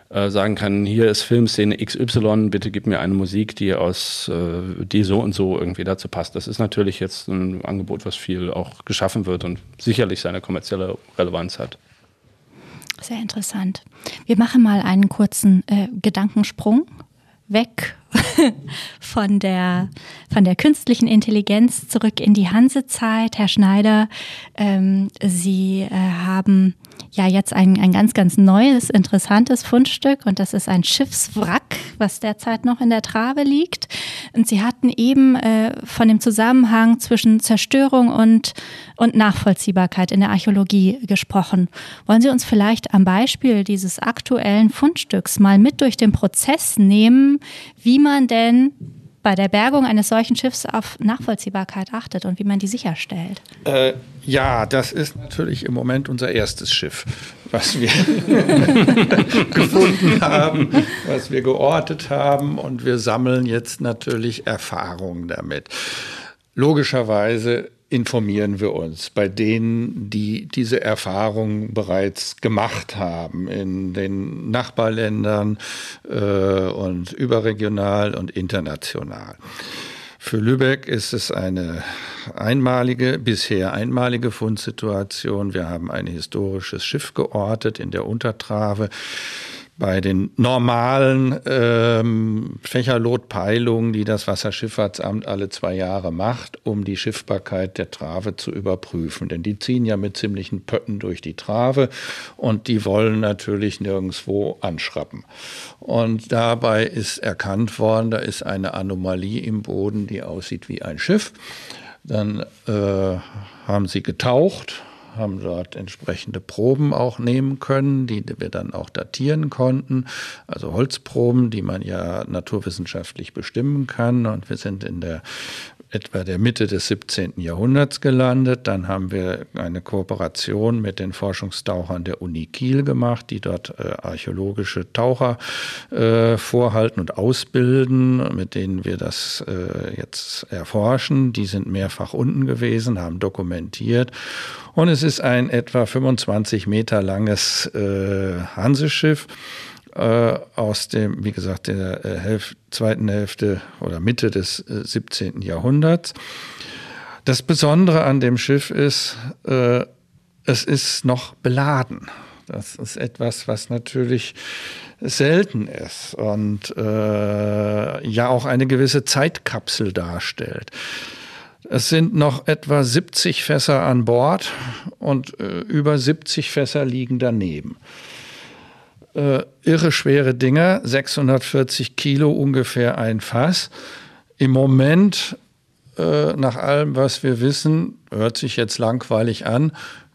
äh, sagen kann, hier ist Filmszene XY, bitte gib mir eine Musik, die aus, äh, die so und so irgendwie dazu passt. Das ist natürlich jetzt ein Angebot, was viel auch geschaffen wird und sicherlich seine kommerzielle Relevanz hat. Sehr interessant. Wir machen mal einen kurzen äh, Gedankensprung weg von der, von der künstlichen Intelligenz zurück in die Hansezeit. Herr Schneider, ähm, Sie äh, haben ja jetzt ein, ein ganz, ganz neues, interessantes Fundstück und das ist ein Schiffswrack, was derzeit noch in der Trave liegt. Und Sie hatten eben äh, von dem Zusammenhang zwischen Zerstörung und, und Nachvollziehbarkeit in der Archäologie gesprochen. Wollen Sie uns vielleicht am Beispiel dieses aktuellen Fundstücks mal mit durch den Prozess nehmen, wie man denn bei der Bergung eines solchen Schiffs auf Nachvollziehbarkeit achtet und wie man die sicherstellt? Äh, ja, das ist natürlich im Moment unser erstes Schiff, was wir gefunden haben, was wir geortet haben und wir sammeln jetzt natürlich Erfahrungen damit. Logischerweise informieren wir uns bei denen, die diese Erfahrung bereits gemacht haben in den Nachbarländern äh, und überregional und international. Für Lübeck ist es eine einmalige, bisher einmalige Fundsituation. Wir haben ein historisches Schiff geortet in der Untertrave bei den normalen ähm, Fächerlotpeilungen, die das Wasserschifffahrtsamt alle zwei Jahre macht, um die Schiffbarkeit der Trave zu überprüfen. Denn die ziehen ja mit ziemlichen Pötten durch die Trave und die wollen natürlich nirgendwo anschrappen. Und dabei ist erkannt worden, da ist eine Anomalie im Boden, die aussieht wie ein Schiff. Dann äh, haben sie getaucht, haben dort entsprechende Proben auch nehmen können, die wir dann auch datieren konnten. Also Holzproben, die man ja naturwissenschaftlich bestimmen kann. Und wir sind in der etwa der Mitte des 17. Jahrhunderts gelandet. Dann haben wir eine Kooperation mit den Forschungstauchern der Uni Kiel gemacht, die dort äh, archäologische Taucher äh, vorhalten und ausbilden, mit denen wir das äh, jetzt erforschen. Die sind mehrfach unten gewesen, haben dokumentiert. Und es ist ein etwa 25 Meter langes äh, Hanseschiff äh, aus dem, wie gesagt, der äh, Hälf zweiten Hälfte oder Mitte des äh, 17. Jahrhunderts. Das Besondere an dem Schiff ist, äh, es ist noch beladen. Das ist etwas, was natürlich selten ist und äh, ja auch eine gewisse Zeitkapsel darstellt. Es sind noch etwa 70 Fässer an Bord und äh, über 70 Fässer liegen daneben äh, irre schwere Dinger, 640 Kilo ungefähr ein Fass. Im Moment, äh, nach allem, was wir wissen, hört sich jetzt langweilig an,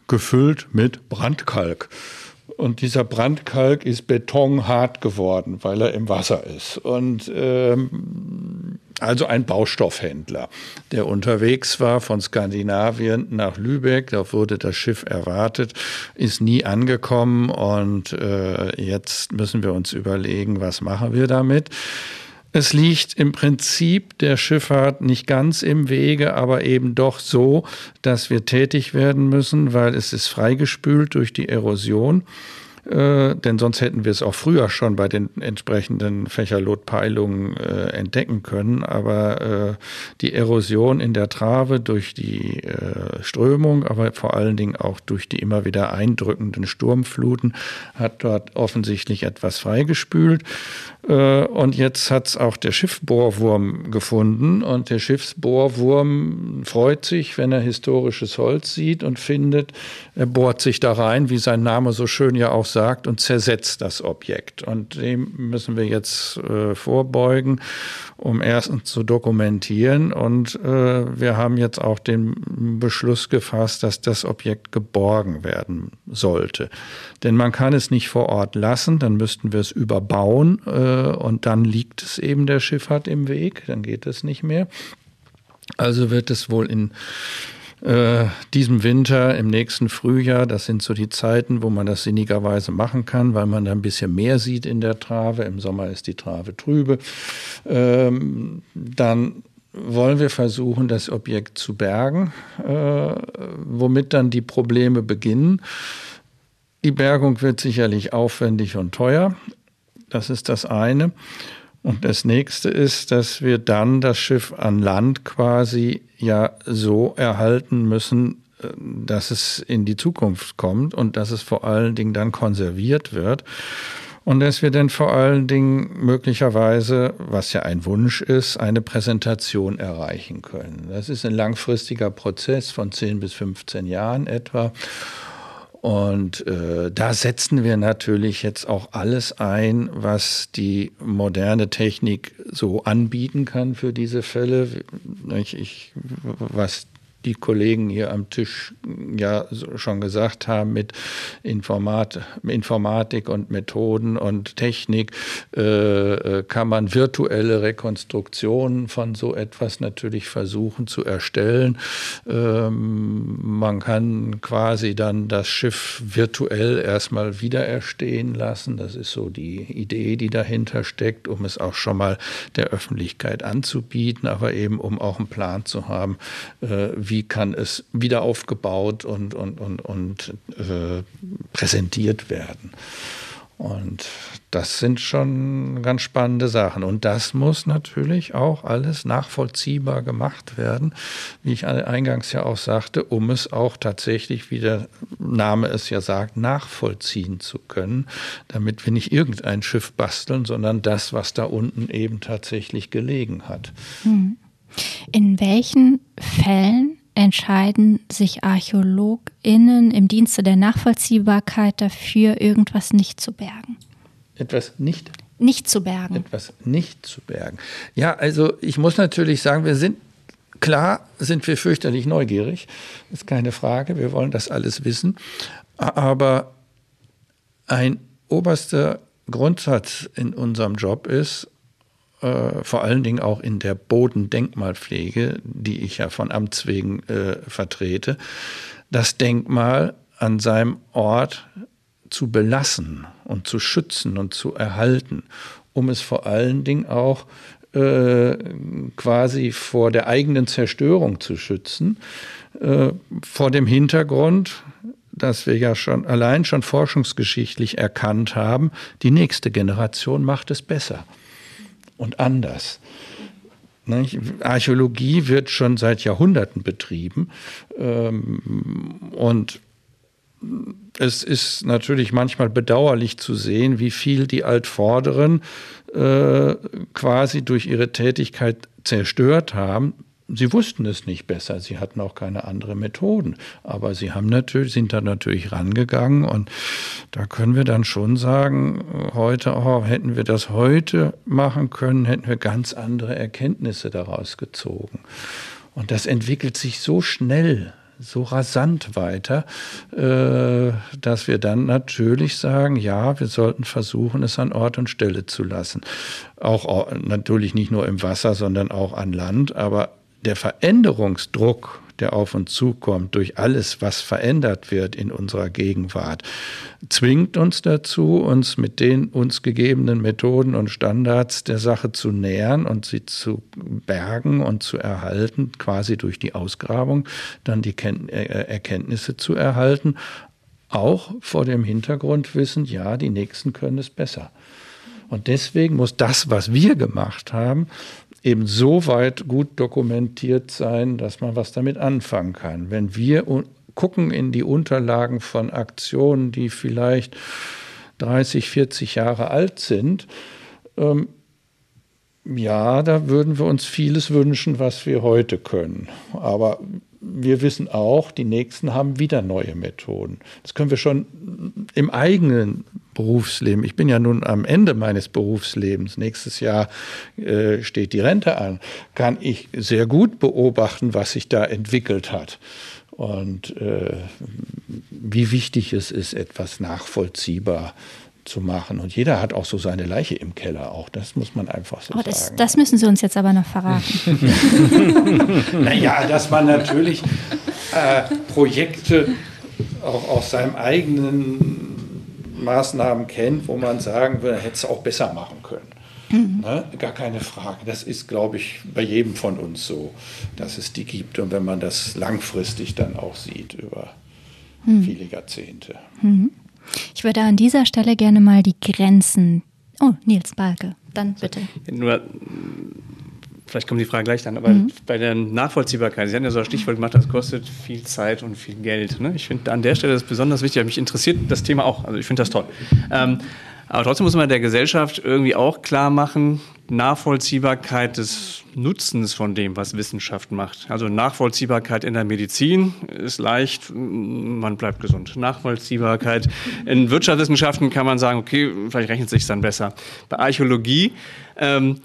gefüllt mit Brandkalk. Und dieser Brandkalk ist betonhart geworden, weil er im Wasser ist. Und ähm, also ein Baustoffhändler, der unterwegs war von Skandinavien nach Lübeck. Da wurde das Schiff erwartet, ist nie angekommen und äh, jetzt müssen wir uns überlegen, was machen wir damit. Es liegt im Prinzip der Schifffahrt nicht ganz im Wege, aber eben doch so, dass wir tätig werden müssen, weil es ist freigespült durch die Erosion. Äh, denn sonst hätten wir es auch früher schon bei den entsprechenden Fächerlotpeilungen äh, entdecken können. Aber äh, die Erosion in der Trave durch die äh, Strömung, aber vor allen Dingen auch durch die immer wieder eindrückenden Sturmfluten hat dort offensichtlich etwas freigespült. Äh, und jetzt hat es auch der Schiffbohrwurm gefunden. Und der Schiffsbohrwurm freut sich, wenn er historisches Holz sieht und findet, er bohrt sich da rein, wie sein Name so schön ja auch sagt, und zersetzt das Objekt. Und dem müssen wir jetzt äh, vorbeugen, um erstens zu dokumentieren. Und äh, wir haben jetzt auch den Beschluss gefasst, dass das Objekt geborgen werden sollte. Denn man kann es nicht vor Ort lassen, dann müssten wir es überbauen äh, und dann liegt es eben der Schifffahrt im Weg, dann geht es nicht mehr. Also wird es wohl in äh, diesem Winter, im nächsten Frühjahr, das sind so die Zeiten, wo man das sinnigerweise machen kann, weil man da ein bisschen mehr sieht in der Trave. Im Sommer ist die Trave trübe. Ähm, dann wollen wir versuchen, das Objekt zu bergen, äh, womit dann die Probleme beginnen. Die Bergung wird sicherlich aufwendig und teuer. Das ist das eine. Und das nächste ist, dass wir dann das Schiff an Land quasi ja so erhalten müssen, äh, dass es in die Zukunft kommt und dass es vor allen Dingen dann konserviert wird. Und dass wir dann vor allen Dingen möglicherweise, was ja ein Wunsch ist, eine Präsentation erreichen können. Das ist ein langfristiger Prozess von 10 bis 15 Jahren etwa. Und äh, da setzen wir natürlich jetzt auch alles ein, was die moderne Technik so anbieten kann für diese Fälle. Ich, ich, was die Kollegen hier am Tisch ja schon gesagt haben mit Informat, Informatik und Methoden und Technik, äh, äh, kann man virtuelle Rekonstruktionen von so etwas natürlich versuchen zu erstellen. Ähm, man kann quasi dann das Schiff virtuell erstmal wiedererstehen lassen. Das ist so die Idee, die dahinter steckt, um es auch schon mal der Öffentlichkeit anzubieten, aber eben um auch einen Plan zu haben, äh, wie kann es wieder aufgebaut und, und, und, und äh, präsentiert werden. Und das sind schon ganz spannende Sachen. Und das muss natürlich auch alles nachvollziehbar gemacht werden, wie ich eingangs ja auch sagte, um es auch tatsächlich, wie der Name es ja sagt, nachvollziehen zu können, damit wir nicht irgendein Schiff basteln, sondern das, was da unten eben tatsächlich gelegen hat. Hm. In welchen Fällen entscheiden sich ArchäologInnen im Dienste der Nachvollziehbarkeit dafür, irgendwas nicht zu bergen. Etwas nicht? Nicht zu bergen. Etwas nicht zu bergen. Ja, also ich muss natürlich sagen, wir sind Klar sind wir fürchterlich neugierig, ist keine Frage, wir wollen das alles wissen. Aber ein oberster Grundsatz in unserem Job ist, äh, vor allen Dingen auch in der Bodendenkmalpflege, die ich ja von Amts wegen äh, vertrete, das Denkmal an seinem Ort zu belassen und zu schützen und zu erhalten, um es vor allen Dingen auch äh, quasi vor der eigenen Zerstörung zu schützen, äh, vor dem Hintergrund, dass wir ja schon allein schon forschungsgeschichtlich erkannt haben, die nächste Generation macht es besser und anders. Archäologie wird schon seit Jahrhunderten betrieben ähm, und es ist natürlich manchmal bedauerlich zu sehen, wie viel die Altvorderen äh, quasi durch ihre Tätigkeit zerstört haben. Sie wussten es nicht besser, sie hatten auch keine anderen Methoden, aber sie haben natürlich, sind da natürlich rangegangen und da können wir dann schon sagen, heute, oh, hätten wir das heute machen können, hätten wir ganz andere Erkenntnisse daraus gezogen. Und das entwickelt sich so schnell, so rasant weiter, äh, dass wir dann natürlich sagen, ja, wir sollten versuchen, es an Ort und Stelle zu lassen. Auch natürlich nicht nur im Wasser, sondern auch an Land. Aber der Veränderungsdruck der auf uns zukommt, durch alles, was verändert wird in unserer Gegenwart, zwingt uns dazu, uns mit den uns gegebenen Methoden und Standards der Sache zu nähern und sie zu bergen und zu erhalten, quasi durch die Ausgrabung dann die äh, Erkenntnisse zu erhalten, auch vor dem Hintergrund wissen, ja, die Nächsten können es besser. Und deswegen muss das, was wir gemacht haben, eben so weit gut dokumentiert sein, dass man was damit anfangen kann. Wenn wir gucken in die Unterlagen von Aktionen, die vielleicht 30, 40 Jahre alt sind, ähm, ja, da würden wir uns vieles wünschen, was wir heute können. Aber wir wissen auch, die Nächsten haben wieder neue Methoden. Das können wir schon im eigenen Berufsleben. Ich bin ja nun am Ende meines Berufslebens. Nächstes Jahr äh, steht die Rente an. Kann ich sehr gut beobachten, was sich da entwickelt hat. Und äh, wie wichtig es ist, etwas nachvollziehbar zu machen. Und jeder hat auch so seine Leiche im Keller auch. Das muss man einfach so oh, das, sagen. Das müssen Sie uns jetzt aber noch verraten. naja, dass man natürlich äh, Projekte auch aus seinem eigenen Maßnahmen kennt, wo man sagen würde, hätte es auch besser machen können. Mhm. Ne? Gar keine Frage. Das ist, glaube ich, bei jedem von uns so, dass es die gibt. Und wenn man das langfristig dann auch sieht über mhm. viele Jahrzehnte. Mhm. Ich würde an dieser Stelle gerne mal die Grenzen. Oh, Nils Balke, dann bitte. Nur, vielleicht kommt die Frage gleich dann, aber mhm. bei der Nachvollziehbarkeit, Sie haben ja so ein Stichwort gemacht, das kostet viel Zeit und viel Geld. Ne? Ich finde an der Stelle das besonders wichtig, mich interessiert das Thema auch, also ich finde das toll. Ähm, aber trotzdem muss man der Gesellschaft irgendwie auch klar machen, Nachvollziehbarkeit des Nutzens von dem, was Wissenschaft macht. Also Nachvollziehbarkeit in der Medizin ist leicht, man bleibt gesund. Nachvollziehbarkeit in Wirtschaftswissenschaften kann man sagen, okay, vielleicht rechnet es sich dann besser. Bei Archäologie ähm,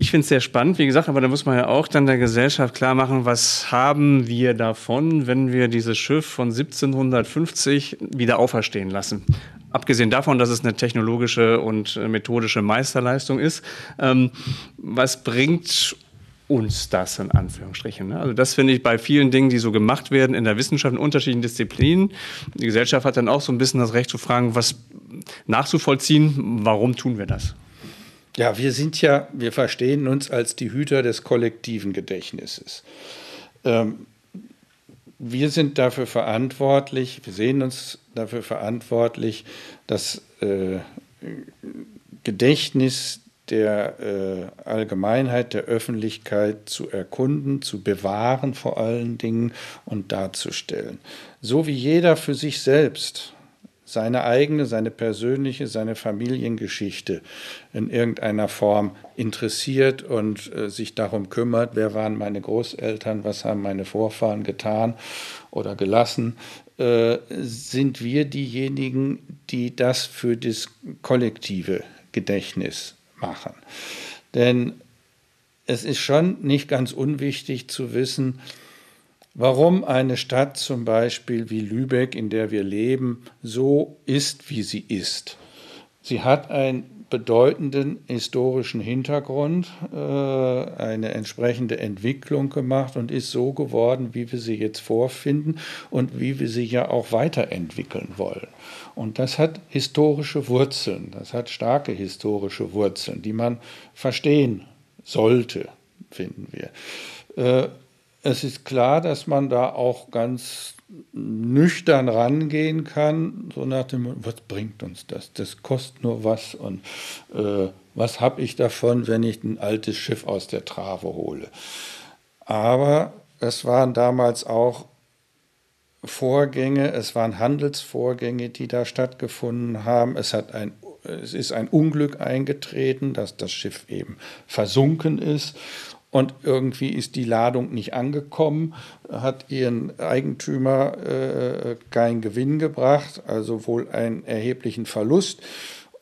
ich finde es sehr spannend, wie gesagt, aber da muss man ja auch dann der Gesellschaft klar machen, was haben wir davon, wenn wir dieses Schiff von 1750 wieder auferstehen lassen. Abgesehen davon, dass es eine technologische und methodische Meisterleistung ist, ähm, was bringt uns das in Anführungsstrichen. Ne? Also das finde ich bei vielen Dingen, die so gemacht werden in der Wissenschaft in unterschiedlichen Disziplinen. Die Gesellschaft hat dann auch so ein bisschen das Recht zu fragen, was nachzuvollziehen, warum tun wir das? Ja, wir sind ja, wir verstehen uns als die Hüter des kollektiven Gedächtnisses. Ähm, wir sind dafür verantwortlich, wir sehen uns dafür verantwortlich, das äh, Gedächtnis der äh, Allgemeinheit, der Öffentlichkeit zu erkunden, zu bewahren vor allen Dingen und darzustellen. So wie jeder für sich selbst seine eigene, seine persönliche, seine Familiengeschichte in irgendeiner Form interessiert und äh, sich darum kümmert, wer waren meine Großeltern, was haben meine Vorfahren getan oder gelassen, äh, sind wir diejenigen, die das für das kollektive Gedächtnis machen. Denn es ist schon nicht ganz unwichtig zu wissen, warum eine Stadt zum Beispiel wie Lübeck, in der wir leben, so ist, wie sie ist. Sie hat ein bedeutenden historischen Hintergrund äh, eine entsprechende Entwicklung gemacht und ist so geworden, wie wir sie jetzt vorfinden und wie wir sie ja auch weiterentwickeln wollen. Und das hat historische Wurzeln, das hat starke historische Wurzeln, die man verstehen sollte, finden wir. Es ist klar, dass man da auch ganz nüchtern rangehen kann, so nach dem, was bringt uns das? Das kostet nur was und äh, was habe ich davon, wenn ich ein altes Schiff aus der Trave hole? Aber es waren damals auch Vorgänge, es waren Handelsvorgänge, die da stattgefunden haben. Es, hat ein, es ist ein Unglück eingetreten, dass das Schiff eben versunken ist und irgendwie ist die Ladung nicht angekommen, hat ihren Eigentümer äh, keinen Gewinn gebracht, also wohl einen erheblichen Verlust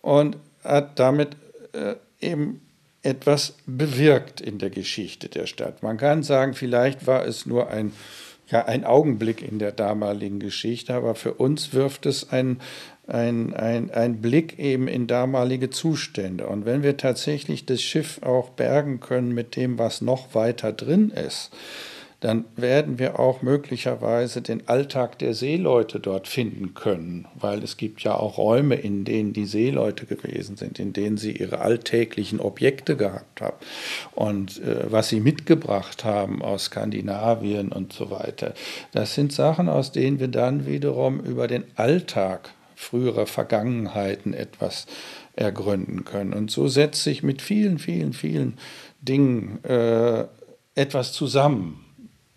und hat damit äh, eben etwas bewirkt in der Geschichte der Stadt. Man kann sagen, vielleicht war es nur ein, ja, ein Augenblick in der damaligen Geschichte, aber für uns wirft es ein, ein, ein, ein Blick eben in damalige Zustände. Und wenn wir tatsächlich das Schiff auch bergen können mit dem, was noch weiter drin ist, dann werden wir auch möglicherweise den Alltag der Seeleute dort finden können, weil es gibt ja auch Räume, in denen die Seeleute gewesen sind, in denen sie ihre alltäglichen Objekte gehabt haben und äh, was sie mitgebracht haben aus Skandinavien und so weiter. Das sind Sachen, aus denen wir dann wiederum über den Alltag früherer Vergangenheiten etwas ergründen können. Und so setzt sich mit vielen, vielen, vielen Dingen äh, etwas zusammen.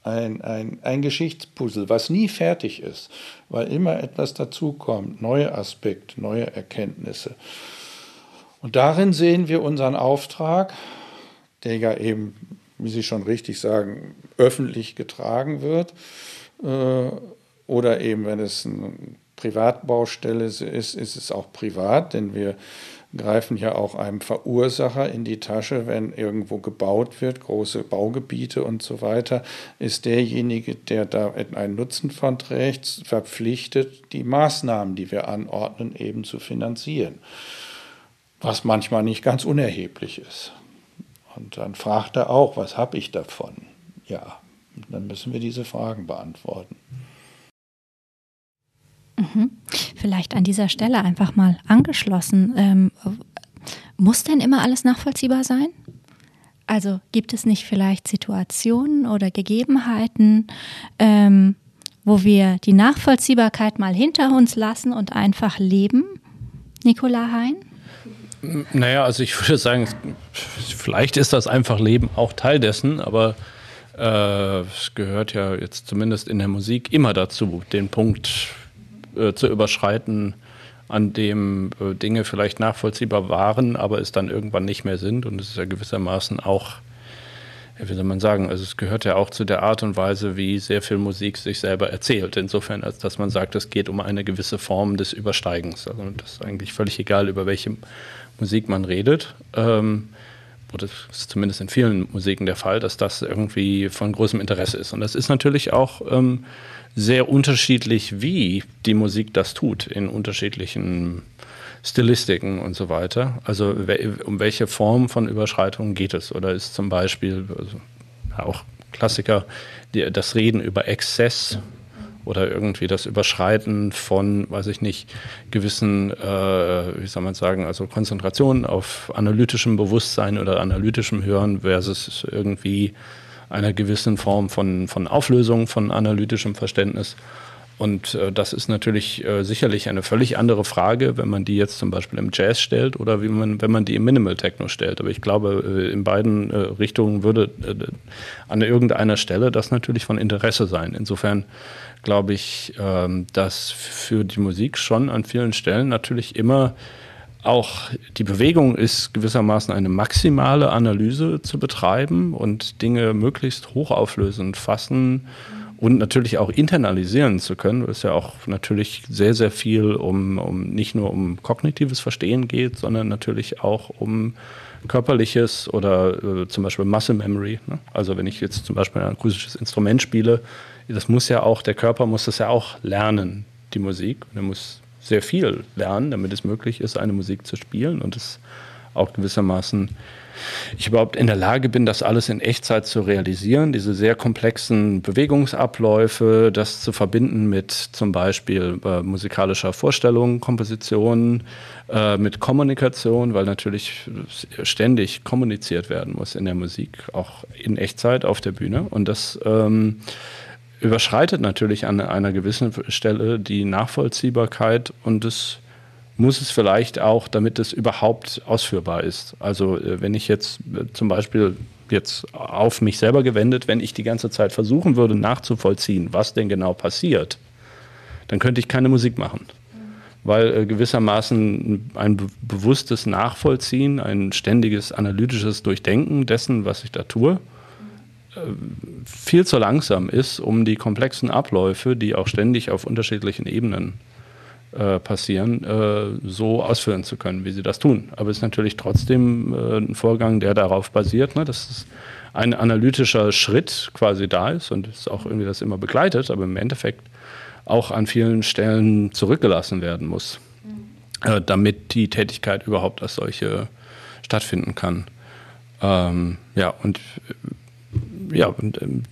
Ein, ein, ein Geschichtspuzzle, was nie fertig ist, weil immer etwas dazukommt, neue Aspekte, neue Erkenntnisse. Und darin sehen wir unseren Auftrag, der ja eben, wie Sie schon richtig sagen, öffentlich getragen wird. Äh, oder eben, wenn es ein Privatbaustelle ist, ist es auch privat, denn wir greifen ja auch einem Verursacher in die Tasche, wenn irgendwo gebaut wird, große Baugebiete und so weiter, ist derjenige, der da einen Nutzen von trägt, verpflichtet, die Maßnahmen, die wir anordnen, eben zu finanzieren. Was manchmal nicht ganz unerheblich ist. Und dann fragt er auch, was habe ich davon? Ja, dann müssen wir diese Fragen beantworten. Mhm. Vielleicht an dieser Stelle einfach mal angeschlossen. Ähm, muss denn immer alles nachvollziehbar sein? Also gibt es nicht vielleicht Situationen oder Gegebenheiten, ähm, wo wir die Nachvollziehbarkeit mal hinter uns lassen und einfach leben? Nicola Hein? Naja, also ich würde sagen, vielleicht ist das einfach Leben auch Teil dessen, aber äh, es gehört ja jetzt zumindest in der Musik immer dazu, den Punkt äh, zu überschreiten, an dem äh, Dinge vielleicht nachvollziehbar waren, aber es dann irgendwann nicht mehr sind. Und es ist ja gewissermaßen auch, wie soll man sagen, also es gehört ja auch zu der Art und Weise, wie sehr viel Musik sich selber erzählt. Insofern, als dass man sagt, es geht um eine gewisse Form des Übersteigens. Also das ist eigentlich völlig egal, über welche Musik man redet. Ähm, oder das ist zumindest in vielen Musiken der Fall, dass das irgendwie von großem Interesse ist. Und das ist natürlich auch ähm, sehr unterschiedlich, wie die Musik das tut, in unterschiedlichen Stilistiken und so weiter. Also um welche Form von Überschreitung geht es? Oder ist zum Beispiel also, auch Klassiker die, das Reden über Exzess oder irgendwie das Überschreiten von, weiß ich nicht, gewissen, äh, wie soll man sagen, also Konzentration auf analytischem Bewusstsein oder analytischem Hören versus irgendwie einer gewissen Form von, von Auflösung, von analytischem Verständnis. Und äh, das ist natürlich äh, sicherlich eine völlig andere Frage, wenn man die jetzt zum Beispiel im Jazz stellt oder wie man, wenn man die im Minimal Techno stellt. Aber ich glaube, äh, in beiden äh, Richtungen würde äh, an irgendeiner Stelle das natürlich von Interesse sein. Insofern glaube ich, ähm, dass für die Musik schon an vielen Stellen natürlich immer auch die Bewegung ist gewissermaßen eine maximale Analyse zu betreiben und Dinge möglichst hochauflösend fassen und natürlich auch internalisieren zu können, es ja auch natürlich sehr, sehr viel um, um nicht nur um kognitives Verstehen geht, sondern natürlich auch um körperliches oder äh, zum Beispiel Muscle Memory. Ne? Also wenn ich jetzt zum Beispiel ein akustisches Instrument spiele, das muss ja auch, der Körper muss das ja auch lernen, die Musik. Und er muss sehr viel lernen, damit es möglich ist, eine Musik zu spielen und es auch gewissermaßen ich überhaupt in der Lage bin, das alles in Echtzeit zu realisieren, diese sehr komplexen Bewegungsabläufe, das zu verbinden mit zum Beispiel äh, musikalischer Vorstellung, Komposition, äh, mit Kommunikation, weil natürlich ständig kommuniziert werden muss in der Musik, auch in Echtzeit auf der Bühne. Und das ähm, überschreitet natürlich an einer gewissen Stelle die Nachvollziehbarkeit und es muss es vielleicht auch, damit es überhaupt ausführbar ist. Also äh, wenn ich jetzt äh, zum Beispiel jetzt auf mich selber gewendet, wenn ich die ganze Zeit versuchen würde nachzuvollziehen, was denn genau passiert, dann könnte ich keine Musik machen. Weil äh, gewissermaßen ein be bewusstes Nachvollziehen, ein ständiges analytisches Durchdenken dessen, was ich da tue, viel zu langsam ist, um die komplexen Abläufe, die auch ständig auf unterschiedlichen Ebenen äh, passieren, äh, so ausführen zu können, wie sie das tun. Aber es ist natürlich trotzdem äh, ein Vorgang, der darauf basiert, ne, dass ein analytischer Schritt quasi da ist und es auch irgendwie das immer begleitet, aber im Endeffekt auch an vielen Stellen zurückgelassen werden muss, mhm. damit die Tätigkeit überhaupt als solche stattfinden kann. Ähm, ja, und ja, ähm,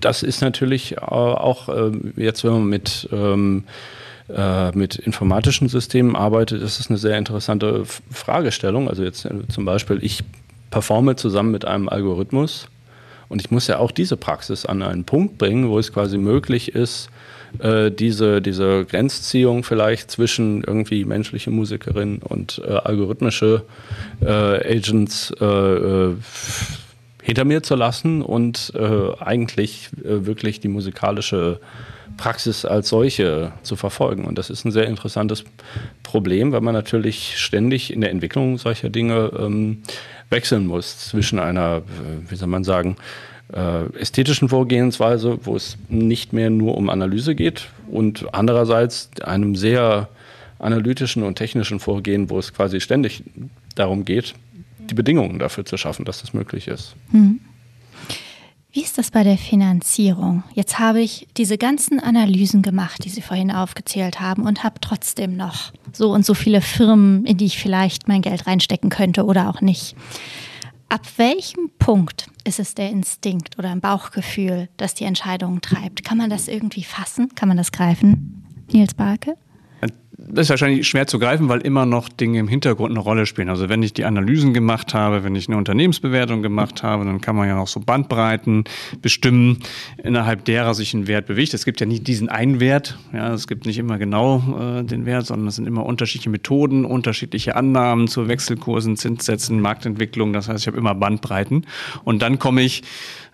das ist natürlich auch äh, jetzt, wenn man mit ähm, äh, mit informatischen Systemen arbeitet, ist es eine sehr interessante Fragestellung. Also jetzt äh, zum Beispiel, ich performe zusammen mit einem Algorithmus und ich muss ja auch diese Praxis an einen Punkt bringen, wo es quasi möglich ist, äh, diese, diese Grenzziehung vielleicht zwischen irgendwie menschliche Musikerin und äh, algorithmische äh, Agents äh, hinter mir zu lassen und eigentlich wirklich die musikalische Praxis als solche zu verfolgen. Und das ist ein sehr interessantes Problem, weil man natürlich ständig in der Entwicklung solcher Dinge ähm, wechseln muss zwischen einer, äh, wie soll man sagen, äh, ästhetischen Vorgehensweise, wo es nicht mehr nur um Analyse geht, und andererseits einem sehr analytischen und technischen Vorgehen, wo es quasi ständig darum geht, die Bedingungen dafür zu schaffen, dass das möglich ist. Hm. Wie ist das bei der Finanzierung? Jetzt habe ich diese ganzen Analysen gemacht, die Sie vorhin aufgezählt haben, und habe trotzdem noch so und so viele Firmen, in die ich vielleicht mein Geld reinstecken könnte oder auch nicht. Ab welchem Punkt ist es der Instinkt oder ein Bauchgefühl, das die Entscheidungen treibt? Kann man das irgendwie fassen? Kann man das greifen? Nils Barke? Das ist wahrscheinlich schwer zu greifen, weil immer noch Dinge im Hintergrund eine Rolle spielen. Also wenn ich die Analysen gemacht habe, wenn ich eine Unternehmensbewertung gemacht habe, dann kann man ja noch so Bandbreiten bestimmen, innerhalb derer sich ein Wert bewegt. Es gibt ja nicht diesen einen Wert, ja, es gibt nicht immer genau äh, den Wert, sondern es sind immer unterschiedliche Methoden, unterschiedliche Annahmen zu Wechselkursen, Zinssätzen, Marktentwicklung. Das heißt, ich habe immer Bandbreiten. Und dann komme ich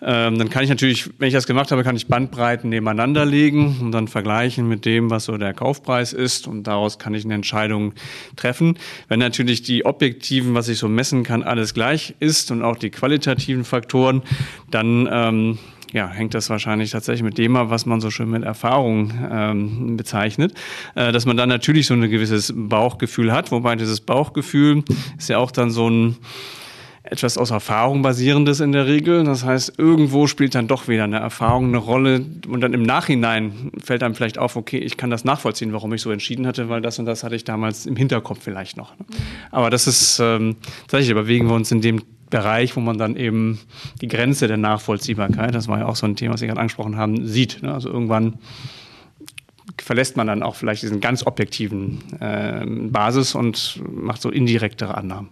ähm, dann kann ich natürlich, wenn ich das gemacht habe, kann ich Bandbreiten nebeneinander legen und dann vergleichen mit dem, was so der Kaufpreis ist und daraus kann ich eine Entscheidung treffen. Wenn natürlich die objektiven, was ich so messen kann, alles gleich ist und auch die qualitativen Faktoren, dann ähm, ja, hängt das wahrscheinlich tatsächlich mit dem ab, was man so schön mit Erfahrung ähm, bezeichnet, äh, dass man dann natürlich so ein gewisses Bauchgefühl hat, wobei dieses Bauchgefühl ist ja auch dann so ein etwas aus Erfahrung basierendes in der Regel. Das heißt, irgendwo spielt dann doch wieder eine Erfahrung eine Rolle und dann im Nachhinein fällt einem vielleicht auf, okay, ich kann das nachvollziehen, warum ich so entschieden hatte, weil das und das hatte ich damals im Hinterkopf vielleicht noch. Aber das ist, ähm, tatsächlich, bewegen wir uns in dem Bereich, wo man dann eben die Grenze der Nachvollziehbarkeit, das war ja auch so ein Thema, was Sie gerade angesprochen haben, sieht. Ne? Also irgendwann verlässt man dann auch vielleicht diesen ganz objektiven äh, Basis und macht so indirektere Annahmen.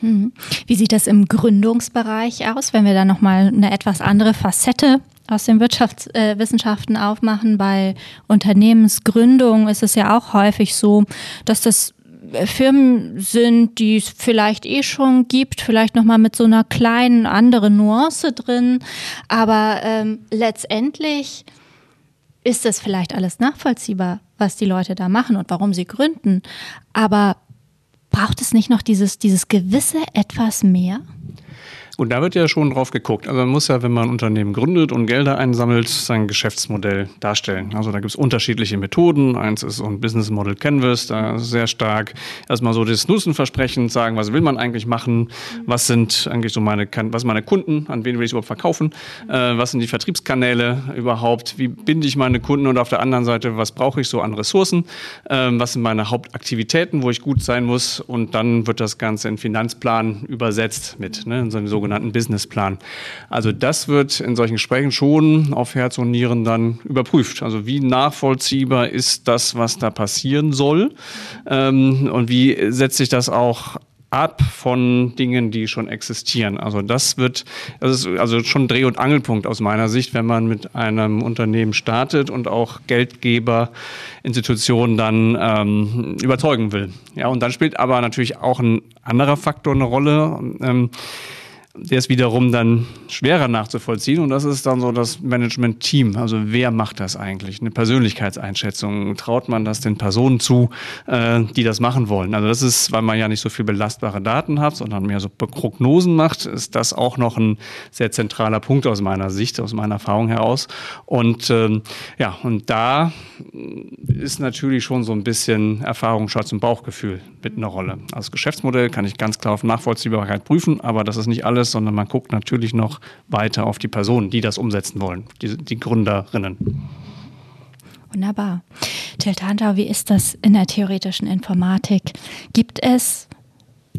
Mhm. Wie sieht das im Gründungsbereich aus, wenn wir da nochmal eine etwas andere Facette aus den Wirtschaftswissenschaften äh, aufmachen? Bei Unternehmensgründung ist es ja auch häufig so, dass das äh, Firmen sind, die es vielleicht eh schon gibt, vielleicht nochmal mit so einer kleinen anderen Nuance drin. Aber ähm, letztendlich ist es vielleicht alles nachvollziehbar, was die Leute da machen und warum sie gründen. Aber braucht es nicht noch dieses, dieses gewisse etwas mehr? Und da wird ja schon drauf geguckt. Also man muss ja, wenn man ein Unternehmen gründet und Gelder einsammelt, sein Geschäftsmodell darstellen. Also da gibt es unterschiedliche Methoden. Eins ist so ein Business Model Canvas, da sehr stark erstmal so das Nutzenversprechen sagen, was will man eigentlich machen, was sind eigentlich so meine, was meine Kunden, an wen will ich überhaupt verkaufen, äh, was sind die Vertriebskanäle überhaupt, wie binde ich meine Kunden? Und auf der anderen Seite, was brauche ich so an Ressourcen, äh, was sind meine Hauptaktivitäten, wo ich gut sein muss? Und dann wird das Ganze in Finanzplan übersetzt mit ne, in so einem sogenannten sogenannten Businessplan. Also das wird in solchen Gesprächen schon auf Herz und Nieren dann überprüft. Also wie nachvollziehbar ist das, was da passieren soll ähm, und wie setzt sich das auch ab von Dingen, die schon existieren. Also das wird, das ist also schon Dreh- und Angelpunkt aus meiner Sicht, wenn man mit einem Unternehmen startet und auch Geldgeber, Institutionen dann ähm, überzeugen will. Ja, und dann spielt aber natürlich auch ein anderer Faktor eine Rolle. Ähm, der ist wiederum dann schwerer nachzuvollziehen und das ist dann so das Management-Team. Also wer macht das eigentlich? Eine Persönlichkeitseinschätzung. Traut man das den Personen zu, äh, die das machen wollen? Also das ist, weil man ja nicht so viel belastbare Daten hat, sondern mehr so Prognosen macht, ist das auch noch ein sehr zentraler Punkt aus meiner Sicht, aus meiner Erfahrung heraus. Und ähm, ja, und da ist natürlich schon so ein bisschen Erfahrung, Schatz und Bauchgefühl mit einer Rolle. Als Geschäftsmodell kann ich ganz klar auf Nachvollziehbarkeit prüfen, aber das ist nicht alles alles, sondern man guckt natürlich noch weiter auf die Personen, die das umsetzen wollen, die, die Gründerinnen. Wunderbar. Tiltanta, wie ist das in der theoretischen Informatik? Gibt es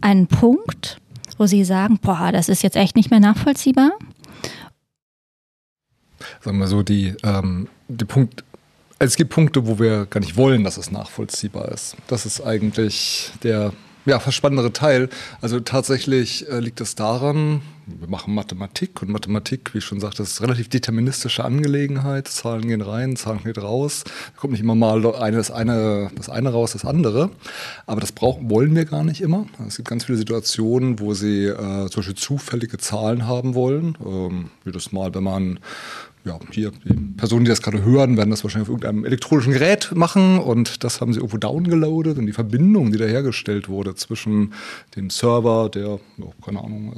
einen Punkt, wo Sie sagen, boah, das ist jetzt echt nicht mehr nachvollziehbar? Sagen wir so, die, ähm, die Punkt, es gibt Punkte, wo wir gar nicht wollen, dass es nachvollziehbar ist. Das ist eigentlich der ja, spannendere Teil. Also tatsächlich äh, liegt es daran, wir machen Mathematik und Mathematik, wie ich schon sagte, ist relativ deterministische Angelegenheit. Zahlen gehen rein, Zahlen gehen raus. Da kommt nicht immer mal eine, das, eine, das eine raus, das andere. Aber das brauchen, wollen wir gar nicht immer. Es gibt ganz viele Situationen, wo sie äh, zum Beispiel zufällige Zahlen haben wollen. Ähm, wie das mal, wenn man ja, hier, die Personen, die das gerade hören, werden das wahrscheinlich auf irgendeinem elektronischen Gerät machen und das haben sie irgendwo downgeloadet und die Verbindung, die da hergestellt wurde zwischen dem Server der, oh, keine Ahnung,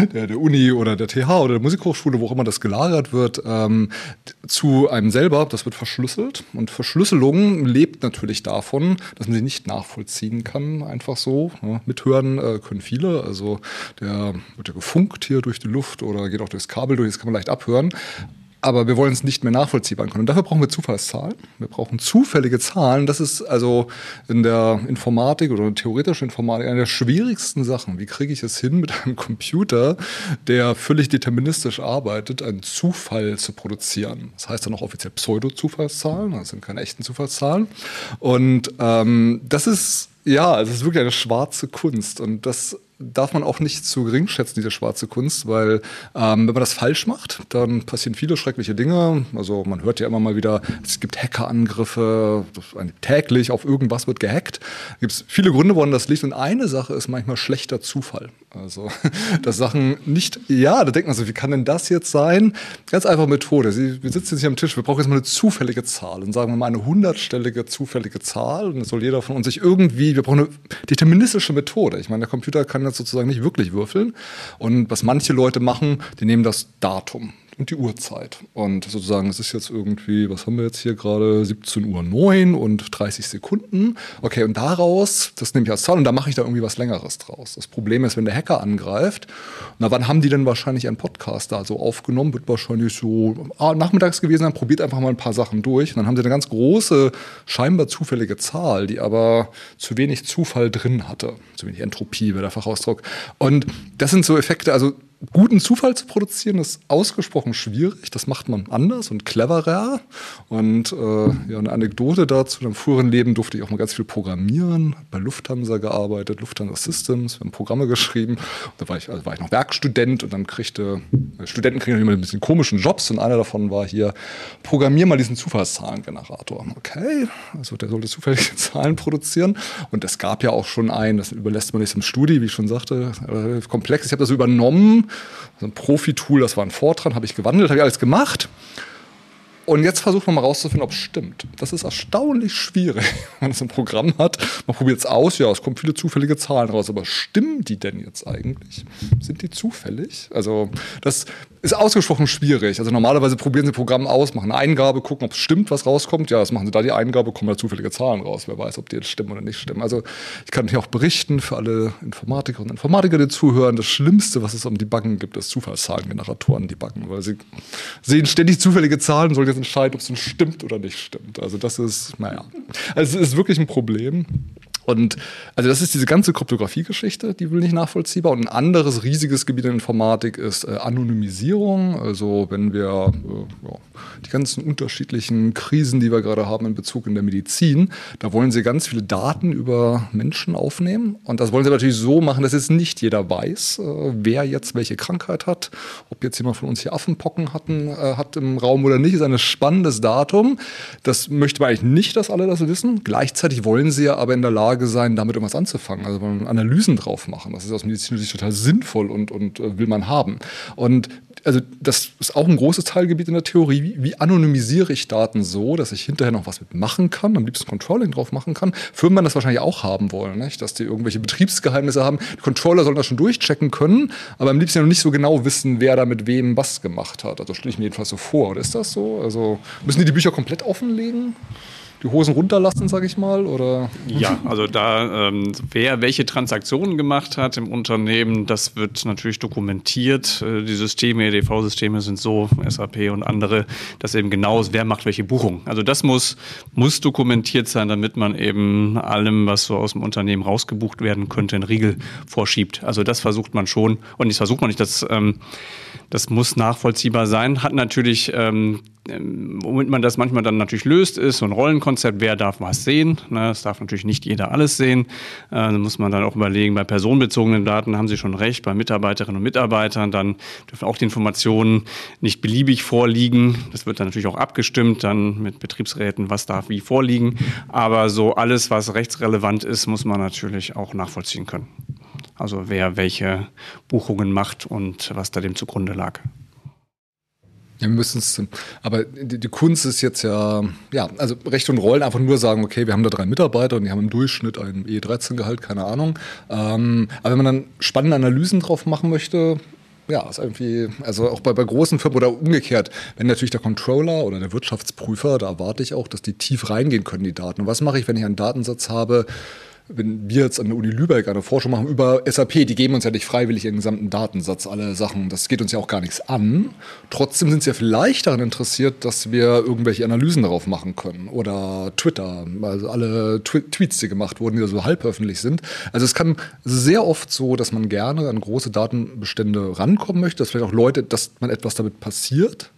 äh, der, der Uni oder der TH oder der Musikhochschule, wo auch immer das gelagert wird, ähm, zu einem selber, das wird verschlüsselt und Verschlüsselung lebt natürlich davon, dass man sie nicht nachvollziehen kann, einfach so. Ja, mithören äh, können viele, also der wird ja gefunkt hier durch die Luft oder geht auch durchs Kabel durch, das kann man leicht abhören aber wir wollen es nicht mehr nachvollziehbar können. Und dafür brauchen wir Zufallszahlen. Wir brauchen zufällige Zahlen. Das ist also in der Informatik oder in theoretischen Informatik eine der schwierigsten Sachen. Wie kriege ich es hin, mit einem Computer, der völlig deterministisch arbeitet, einen Zufall zu produzieren? Das heißt dann auch offiziell Pseudo-Zufallszahlen, das sind keine echten Zufallszahlen. Und ähm, das ist ja, es ist wirklich eine schwarze Kunst und das darf man auch nicht zu gering schätzen, diese schwarze Kunst, weil ähm, wenn man das falsch macht, dann passieren viele schreckliche Dinge. Also man hört ja immer mal wieder, es gibt Hackerangriffe, täglich auf irgendwas wird gehackt. Es gibt viele Gründe, woran das liegt und eine Sache ist manchmal schlechter Zufall. Also, dass Sachen nicht, ja, da denkt man so, wie kann denn das jetzt sein? Ganz einfache Methode. Sie, wir sitzen jetzt hier am Tisch, wir brauchen jetzt mal eine zufällige Zahl und sagen wir mal eine hundertstellige zufällige Zahl und das soll jeder von uns sich irgendwie, wir brauchen eine deterministische Methode. Ich meine, der Computer kann jetzt sozusagen nicht wirklich würfeln. Und was manche Leute machen, die nehmen das Datum und die Uhrzeit. Und sozusagen, es ist jetzt irgendwie, was haben wir jetzt hier gerade, 17.09 Uhr 9 und 30 Sekunden. Okay, und daraus, das nehme ich als Zahl und da mache ich da irgendwie was Längeres draus. Das Problem ist, wenn der Hacker angreift, na, wann haben die denn wahrscheinlich einen Podcast da so aufgenommen? Wird wahrscheinlich so ah, nachmittags gewesen sein, probiert einfach mal ein paar Sachen durch. Und dann haben sie eine ganz große, scheinbar zufällige Zahl, die aber zu wenig Zufall drin hatte. Zu wenig Entropie wäre der Fachausdruck. Und das sind so Effekte, also guten Zufall zu produzieren, ist ausgesprochen schwierig. Das macht man anders und cleverer. Und äh, ja, eine Anekdote dazu. In einem früheren Leben durfte ich auch mal ganz viel programmieren, bei Lufthansa gearbeitet, Lufthansa Systems, wir haben Programme geschrieben. Da war ich, also war ich noch Werkstudent und dann kriegte, äh, Studenten kriegen immer ein bisschen komischen Jobs und einer davon war hier, programmier mal diesen Zufallszahlengenerator. Okay, also der sollte zufällige Zahlen produzieren. Und es gab ja auch schon einen, das überlässt man nicht im Studi, wie ich schon sagte, relativ komplex. Ich habe das übernommen so ein Profi-Tool, das war ein Fortran, habe ich gewandelt, habe ich alles gemacht. Und jetzt versucht man mal rauszufinden, ob es stimmt. Das ist erstaunlich schwierig, wenn man so ein Programm hat. Man probiert es aus, ja, es kommen viele zufällige Zahlen raus, aber stimmen die denn jetzt eigentlich? Sind die zufällig? Also, das ist ausgesprochen schwierig. Also, normalerweise probieren sie Programm aus, machen eine Eingabe, gucken, ob es stimmt, was rauskommt. Ja, das machen sie da die Eingabe, kommen da zufällige Zahlen raus. Wer weiß, ob die jetzt stimmen oder nicht stimmen. Also, ich kann hier auch berichten für alle Informatiker und Informatiker, die zuhören, das Schlimmste, was es am Debuggen gibt, ist Zufallszahlengeneratoren debuggen, weil sie sehen ständig zufällige Zahlen und sollen jetzt entscheiden, ob es stimmt oder nicht stimmt. Also das ist, naja, also es ist wirklich ein Problem. Und also das ist diese ganze Kryptographie-Geschichte, die will nicht nachvollziehbar. Und ein anderes riesiges Gebiet in Informatik ist äh, Anonymisierung. Also wenn wir äh, ja, die ganzen unterschiedlichen Krisen, die wir gerade haben in Bezug in der Medizin, da wollen sie ganz viele Daten über Menschen aufnehmen. Und das wollen sie natürlich so machen, dass jetzt nicht jeder weiß, äh, wer jetzt welche Krankheit hat. Ob jetzt jemand von uns hier Affenpocken hatten, äh, hat im Raum oder nicht, ist ein spannendes Datum. Das möchte man eigentlich nicht, dass alle das wissen. Gleichzeitig wollen sie ja aber in der Lage Lage sein, damit irgendwas anzufangen. Also wollen Analysen drauf machen. Das ist aus medizinischer Sicht total sinnvoll und, und äh, will man haben. Und also das ist auch ein großes Teilgebiet in der Theorie. Wie, wie, anonymisiere ich Daten so, dass ich hinterher noch was mitmachen kann, am liebsten Controlling drauf machen kann? Firmen man das wahrscheinlich auch haben wollen, nicht? dass die irgendwelche Betriebsgeheimnisse haben. Die Controller sollen das schon durchchecken können, aber am liebsten ja noch nicht so genau wissen, wer da mit wem was gemacht hat. Also stelle ich mir jedenfalls so vor. Oder ist das so? Also müssen die die Bücher komplett offenlegen? Die Hosen runterlassen, sage ich mal? Oder? Ja, also da, ähm, wer welche Transaktionen gemacht hat im Unternehmen, das wird natürlich dokumentiert. Äh, die Systeme, EDV-Systeme sind so, SAP und andere, dass eben genau ist, wer macht welche Buchung. Also das muss, muss dokumentiert sein, damit man eben allem, was so aus dem Unternehmen rausgebucht werden könnte, einen Riegel vorschiebt. Also das versucht man schon. Und das versucht man nicht, das, ähm, das muss nachvollziehbar sein. Hat natürlich ähm, womit man das manchmal dann natürlich löst, ist so ein Rollenkonzept, wer darf was sehen. Ne, das darf natürlich nicht jeder alles sehen. Äh, da muss man dann auch überlegen, bei personenbezogenen Daten haben Sie schon recht, bei Mitarbeiterinnen und Mitarbeitern, dann dürfen auch die Informationen nicht beliebig vorliegen. Das wird dann natürlich auch abgestimmt, dann mit Betriebsräten, was darf wie vorliegen. Aber so alles, was rechtsrelevant ist, muss man natürlich auch nachvollziehen können. Also wer welche Buchungen macht und was da dem zugrunde lag. Ja, wir müssen es, aber die, die, Kunst ist jetzt ja, ja, also Recht und Rollen einfach nur sagen, okay, wir haben da drei Mitarbeiter und die haben im Durchschnitt ein E13-Gehalt, keine Ahnung. Ähm, aber wenn man dann spannende Analysen drauf machen möchte, ja, ist irgendwie, also auch bei, bei großen Firmen oder umgekehrt, wenn natürlich der Controller oder der Wirtschaftsprüfer, da erwarte ich auch, dass die tief reingehen können, die Daten. Und was mache ich, wenn ich einen Datensatz habe, wenn wir jetzt an der Uni Lübeck eine Forschung machen über SAP, die geben uns ja nicht freiwillig ihren gesamten Datensatz, alle Sachen, das geht uns ja auch gar nichts an. Trotzdem sind sie ja vielleicht daran interessiert, dass wir irgendwelche Analysen darauf machen können. Oder Twitter, also alle Tw Tweets, die gemacht wurden, die so halb öffentlich sind. Also es kann sehr oft so, dass man gerne an große Datenbestände rankommen möchte, dass vielleicht auch Leute, dass man etwas damit passiert.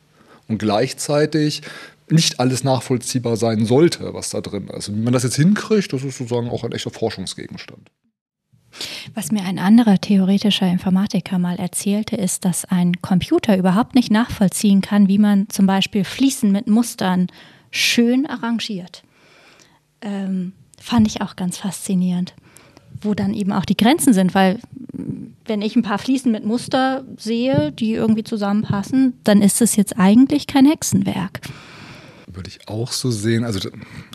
Und gleichzeitig nicht alles nachvollziehbar sein sollte, was da drin ist. Also wie man das jetzt hinkriegt, das ist sozusagen auch ein echter Forschungsgegenstand. Was mir ein anderer theoretischer Informatiker mal erzählte, ist, dass ein Computer überhaupt nicht nachvollziehen kann, wie man zum Beispiel Fliesen mit Mustern schön arrangiert. Ähm, fand ich auch ganz faszinierend. Wo dann eben auch die Grenzen sind, weil wenn ich ein paar Fliesen mit Muster sehe, die irgendwie zusammenpassen, dann ist es jetzt eigentlich kein Hexenwerk würde ich auch so sehen. Also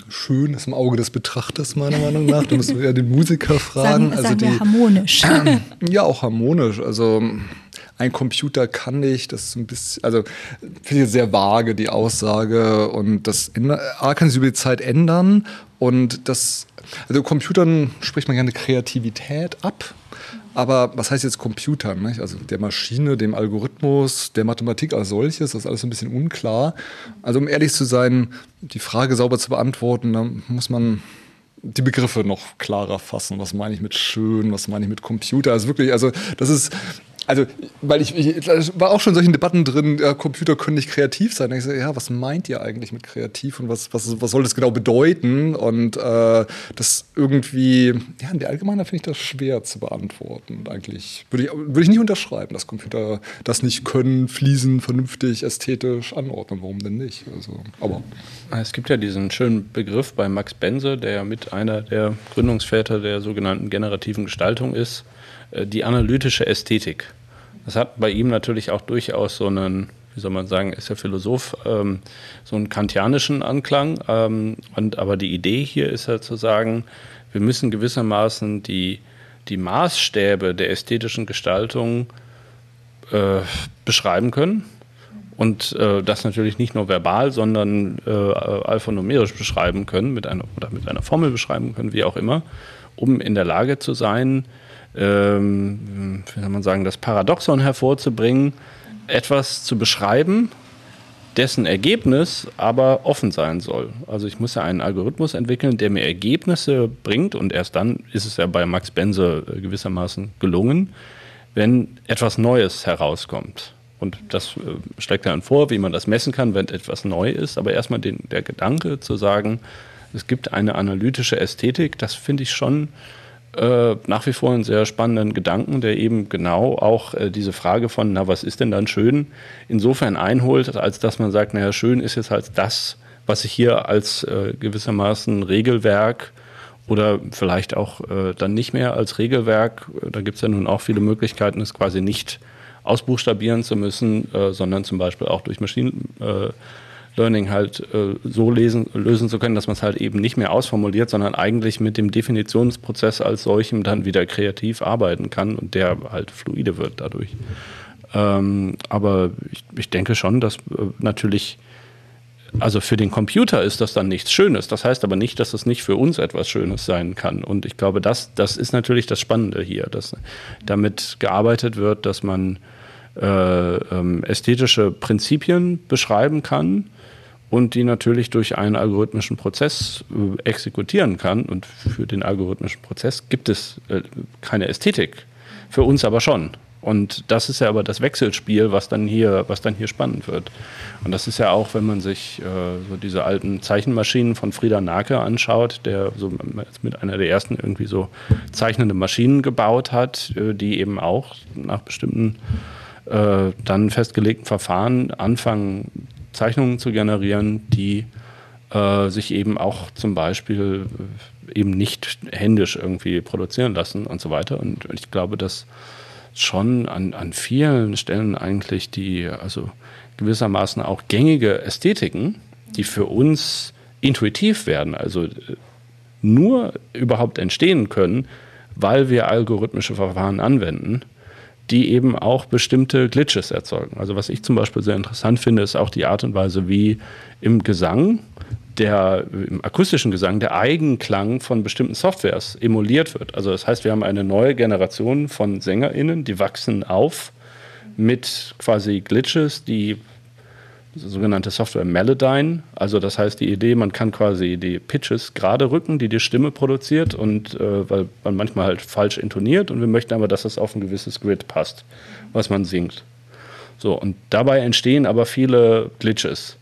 schön ist im Auge des Betrachters, meiner Meinung nach. Da müssen wir ja den Musiker fragen. Sagen, also sagen die, harmonisch. Äh, ja, auch harmonisch. Also ein Computer kann nicht, das ist ein bisschen, also finde ich sehr vage, die Aussage. Und das A kann sich über die Zeit ändern. Und das, also Computern spricht man gerne Kreativität ab. Aber was heißt jetzt Computern? Nicht? Also der Maschine, dem Algorithmus, der Mathematik als solches, das ist alles ein bisschen unklar. Also um ehrlich zu sein, die Frage sauber zu beantworten, da muss man die Begriffe noch klarer fassen. Was meine ich mit schön, was meine ich mit Computer? Also wirklich, also das ist, also, weil ich, ich war auch schon in solchen Debatten drin, ja, Computer können nicht kreativ sein. Da ich so, ja, was meint ihr eigentlich mit kreativ und was, was, was soll das genau bedeuten? Und äh, das irgendwie, ja, in der Allgemeinheit finde ich das schwer zu beantworten. Und eigentlich würde ich, würde ich nicht unterschreiben, dass Computer das nicht können, fließen, vernünftig, ästhetisch anordnen. Warum denn nicht? Also, aber. Es gibt ja diesen schönen Begriff bei Max Bense, der ja mit einer der Gründungsväter der sogenannten generativen Gestaltung ist, die analytische Ästhetik. Das hat bei ihm natürlich auch durchaus so einen wie soll man sagen, ist ja Philosoph, ähm, so einen kantianischen Anklang. Ähm, und, aber die Idee hier ist ja zu sagen, wir müssen gewissermaßen die, die Maßstäbe der ästhetischen Gestaltung äh, beschreiben können. Und äh, das natürlich nicht nur verbal, sondern äh, alphanumerisch beschreiben können, mit einer, oder mit einer Formel beschreiben können, wie auch immer, um in der Lage zu sein, ähm, wie soll man sagen, das Paradoxon hervorzubringen, etwas zu beschreiben, dessen Ergebnis aber offen sein soll. Also ich muss ja einen Algorithmus entwickeln, der mir Ergebnisse bringt und erst dann ist es ja bei Max Bense gewissermaßen gelungen, wenn etwas Neues herauskommt. Und das äh, schlägt dann vor, wie man das messen kann, wenn etwas neu ist. Aber erstmal den, der Gedanke zu sagen, es gibt eine analytische Ästhetik, das finde ich schon äh, nach wie vor einen sehr spannenden Gedanken, der eben genau auch äh, diese Frage von, na, was ist denn dann schön, insofern einholt, als dass man sagt, naja, schön ist jetzt halt das, was ich hier als äh, gewissermaßen Regelwerk oder vielleicht auch äh, dann nicht mehr als Regelwerk, da gibt es ja nun auch viele Möglichkeiten, es quasi nicht ausbuchstabieren zu müssen, äh, sondern zum Beispiel auch durch Machine äh, Learning halt äh, so lesen, lösen zu können, dass man es halt eben nicht mehr ausformuliert, sondern eigentlich mit dem Definitionsprozess als solchem dann wieder kreativ arbeiten kann und der halt fluide wird dadurch. Ähm, aber ich, ich, denke schon, dass äh, natürlich, also für den Computer ist das dann nichts Schönes. Das heißt aber nicht, dass es nicht für uns etwas Schönes sein kann. Und ich glaube, das, das ist natürlich das Spannende hier, dass damit gearbeitet wird, dass man äh, ähm, ästhetische Prinzipien beschreiben kann und die natürlich durch einen algorithmischen Prozess äh, exekutieren kann. Und für den algorithmischen Prozess gibt es äh, keine Ästhetik, für uns aber schon. Und das ist ja aber das Wechselspiel, was dann hier, was dann hier spannend wird. Und das ist ja auch, wenn man sich äh, so diese alten Zeichenmaschinen von Frieda Nake anschaut, der so mit einer der ersten irgendwie so zeichnende Maschinen gebaut hat, äh, die eben auch nach bestimmten äh, dann festgelegten Verfahren anfangen, Zeichnungen zu generieren, die äh, sich eben auch zum Beispiel äh, eben nicht händisch irgendwie produzieren lassen und so weiter. Und ich glaube, dass schon an, an vielen Stellen eigentlich die, also gewissermaßen auch gängige Ästhetiken, die für uns intuitiv werden, also äh, nur überhaupt entstehen können, weil wir algorithmische Verfahren anwenden, die eben auch bestimmte Glitches erzeugen. Also was ich zum Beispiel sehr interessant finde, ist auch die Art und Weise, wie im Gesang, der, im akustischen Gesang, der Eigenklang von bestimmten Softwares emuliert wird. Also das heißt, wir haben eine neue Generation von SängerInnen, die wachsen auf mit quasi Glitches, die sogenannte Software Melodyne. Also das heißt die Idee, man kann quasi die Pitches gerade rücken, die die Stimme produziert und äh, weil man manchmal halt falsch intoniert und wir möchten aber, dass das auf ein gewisses Grid passt, was man singt. So und dabei entstehen aber viele Glitches.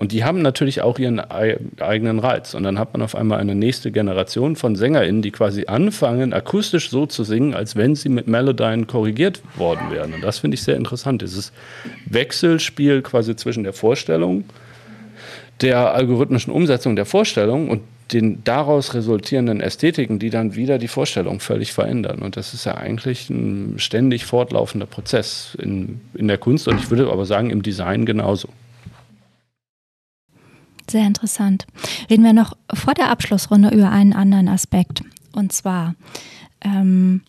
Und die haben natürlich auch ihren eigenen Reiz. Und dann hat man auf einmal eine nächste Generation von SängerInnen, die quasi anfangen, akustisch so zu singen, als wenn sie mit Melodyne korrigiert worden wären. Und das finde ich sehr interessant. Dieses Wechselspiel quasi zwischen der Vorstellung, der algorithmischen Umsetzung der Vorstellung und den daraus resultierenden Ästhetiken, die dann wieder die Vorstellung völlig verändern. Und das ist ja eigentlich ein ständig fortlaufender Prozess in, in der Kunst und ich würde aber sagen, im Design genauso. Sehr interessant. Reden wir noch vor der Abschlussrunde über einen anderen Aspekt. Und zwar ähm,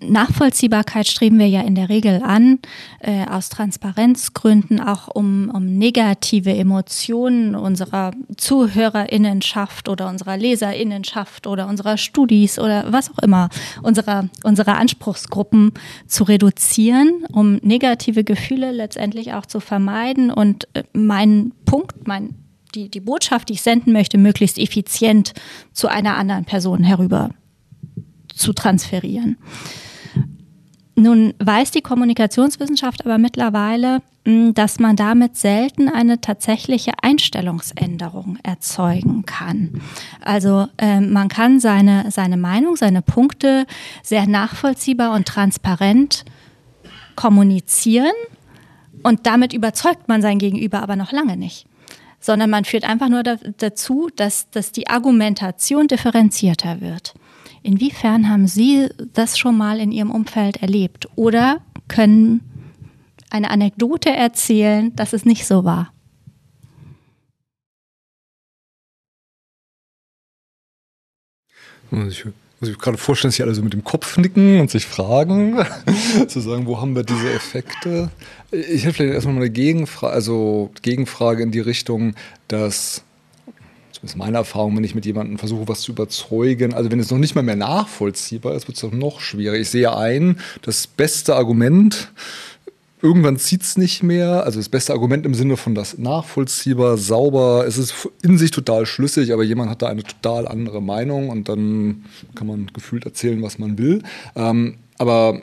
Nachvollziehbarkeit streben wir ja in der Regel an, äh, aus Transparenzgründen, auch um, um negative Emotionen unserer Zuhörerinnenschaft oder unserer Leserinnenschaft oder unserer Studis oder was auch immer, unserer, unserer Anspruchsgruppen zu reduzieren, um negative Gefühle letztendlich auch zu vermeiden. Und äh, mein Punkt, mein die, die Botschaft, die ich senden möchte, möglichst effizient zu einer anderen Person herüber zu transferieren. Nun weiß die Kommunikationswissenschaft aber mittlerweile, hm, dass man damit selten eine tatsächliche Einstellungsänderung erzeugen kann. Also äh, man kann seine, seine Meinung, seine Punkte sehr nachvollziehbar und transparent kommunizieren und damit überzeugt man sein Gegenüber aber noch lange nicht sondern man führt einfach nur da, dazu, dass, dass die Argumentation differenzierter wird. Inwiefern haben Sie das schon mal in Ihrem Umfeld erlebt? Oder können eine Anekdote erzählen, dass es nicht so war? Ich muss ich gerade vorstellen, dass sie alle so mit dem Kopf nicken und sich fragen, zu sagen, wo haben wir diese Effekte? Ich hätte vielleicht erstmal mal eine Gegenfrage, also Gegenfrage in die Richtung, dass zumindest meine Erfahrung, wenn ich mit jemandem versuche, was zu überzeugen, also wenn es noch nicht mal mehr nachvollziehbar ist, wird es doch noch schwieriger. Ich sehe ein, das beste Argument, irgendwann zieht es nicht mehr. Also das beste Argument im Sinne von das nachvollziehbar, sauber, es ist in sich total schlüssig, aber jemand hat da eine total andere Meinung und dann kann man gefühlt erzählen, was man will. Ähm, aber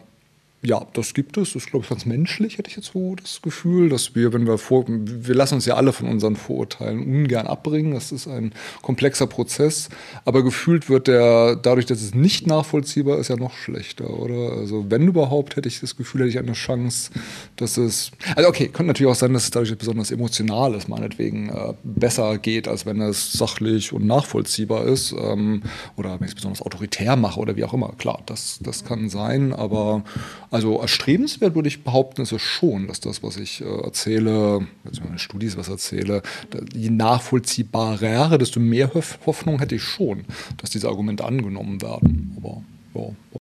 ja, das gibt es. Das ist, glaube ich, ganz menschlich, hätte ich jetzt so das Gefühl, dass wir, wenn wir vor, wir lassen uns ja alle von unseren Vorurteilen ungern abbringen. Das ist ein komplexer Prozess. Aber gefühlt wird der, dadurch, dass es nicht nachvollziehbar ist, ja noch schlechter, oder? Also, wenn überhaupt, hätte ich das Gefühl, hätte ich eine Chance, dass es, also okay, könnte natürlich auch sein, dass es dadurch besonders emotional ist, meinetwegen äh, besser geht, als wenn es sachlich und nachvollziehbar ist. Ähm, oder wenn ich es besonders autoritär mache oder wie auch immer. Klar, das, das kann sein, aber also erstrebenswert würde ich behaupten, ist es schon, dass das, was ich äh, erzähle, also meine Studis was erzähle, je nachvollziehbarer, desto mehr Hoffnung hätte ich schon, dass diese Argumente angenommen werden. Aber ja,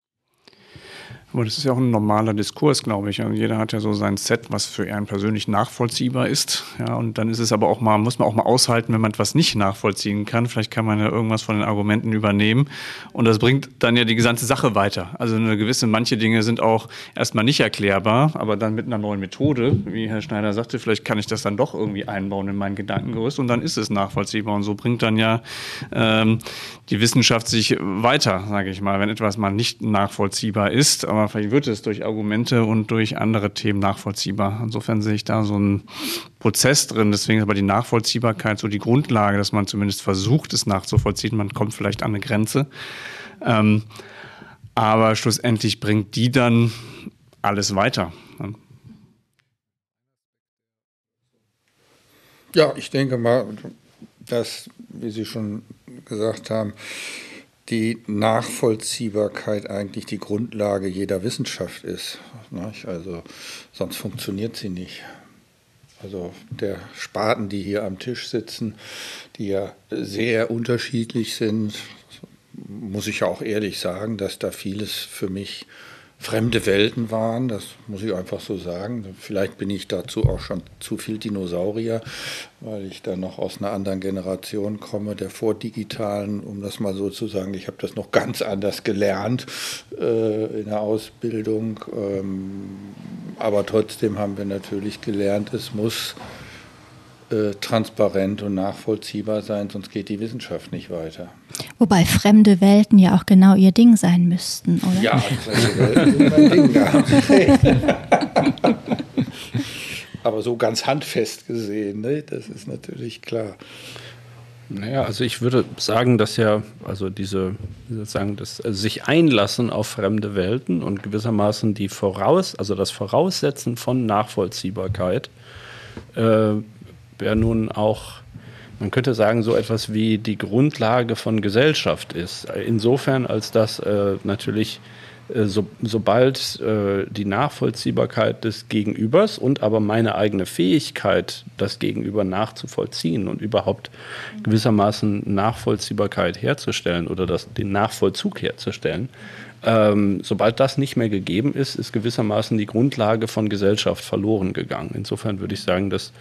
aber das ist ja auch ein normaler Diskurs, glaube ich. Also jeder hat ja so sein Set, was für einen persönlich nachvollziehbar ist. Ja, und dann ist es aber auch mal, muss man auch mal aushalten, wenn man etwas nicht nachvollziehen kann. Vielleicht kann man ja irgendwas von den Argumenten übernehmen. Und das bringt dann ja die gesamte Sache weiter. Also eine gewisse, manche Dinge sind auch erstmal nicht erklärbar, aber dann mit einer neuen Methode, wie Herr Schneider sagte, vielleicht kann ich das dann doch irgendwie einbauen in mein Gedankengerüst und dann ist es nachvollziehbar. Und so bringt dann ja ähm, die Wissenschaft sich weiter, sage ich mal, wenn etwas mal nicht nachvollziehbar ist. Aber vielleicht wird es durch Argumente und durch andere Themen nachvollziehbar. Insofern sehe ich da so einen Prozess drin. Deswegen ist aber die Nachvollziehbarkeit so die Grundlage, dass man zumindest versucht, es nachzuvollziehen. Man kommt vielleicht an eine Grenze. Ähm, aber schlussendlich bringt die dann alles weiter. Ja, ich denke mal, dass, wie Sie schon gesagt haben, die Nachvollziehbarkeit eigentlich die Grundlage jeder Wissenschaft ist. Also sonst funktioniert sie nicht. Also der Spaten, die hier am Tisch sitzen, die ja sehr unterschiedlich sind, muss ich ja auch ehrlich sagen, dass da vieles für mich fremde Welten waren, das muss ich einfach so sagen. Vielleicht bin ich dazu auch schon zu viel Dinosaurier, weil ich da noch aus einer anderen Generation komme, der vordigitalen, um das mal so zu sagen. Ich habe das noch ganz anders gelernt äh, in der Ausbildung, ähm, aber trotzdem haben wir natürlich gelernt, es muss transparent und nachvollziehbar sein, sonst geht die Wissenschaft nicht weiter. Wobei fremde Welten ja auch genau ihr Ding sein müssten, oder? Ja, fremde Welten sind mein Ding, da. Aber so ganz handfest gesehen, ne? das ist natürlich klar. Naja, also ich würde sagen, dass ja, also diese, sozusagen, das also sich einlassen auf fremde Welten und gewissermaßen die Voraus, also das Voraussetzen von Nachvollziehbarkeit äh, ja nun auch, man könnte sagen, so etwas wie die Grundlage von Gesellschaft ist. Insofern, als dass äh, natürlich äh, so, sobald äh, die Nachvollziehbarkeit des Gegenübers und aber meine eigene Fähigkeit, das Gegenüber nachzuvollziehen und überhaupt gewissermaßen Nachvollziehbarkeit herzustellen oder das, den Nachvollzug herzustellen, ähm, sobald das nicht mehr gegeben ist, ist gewissermaßen die Grundlage von Gesellschaft verloren gegangen. Insofern würde ich sagen, dass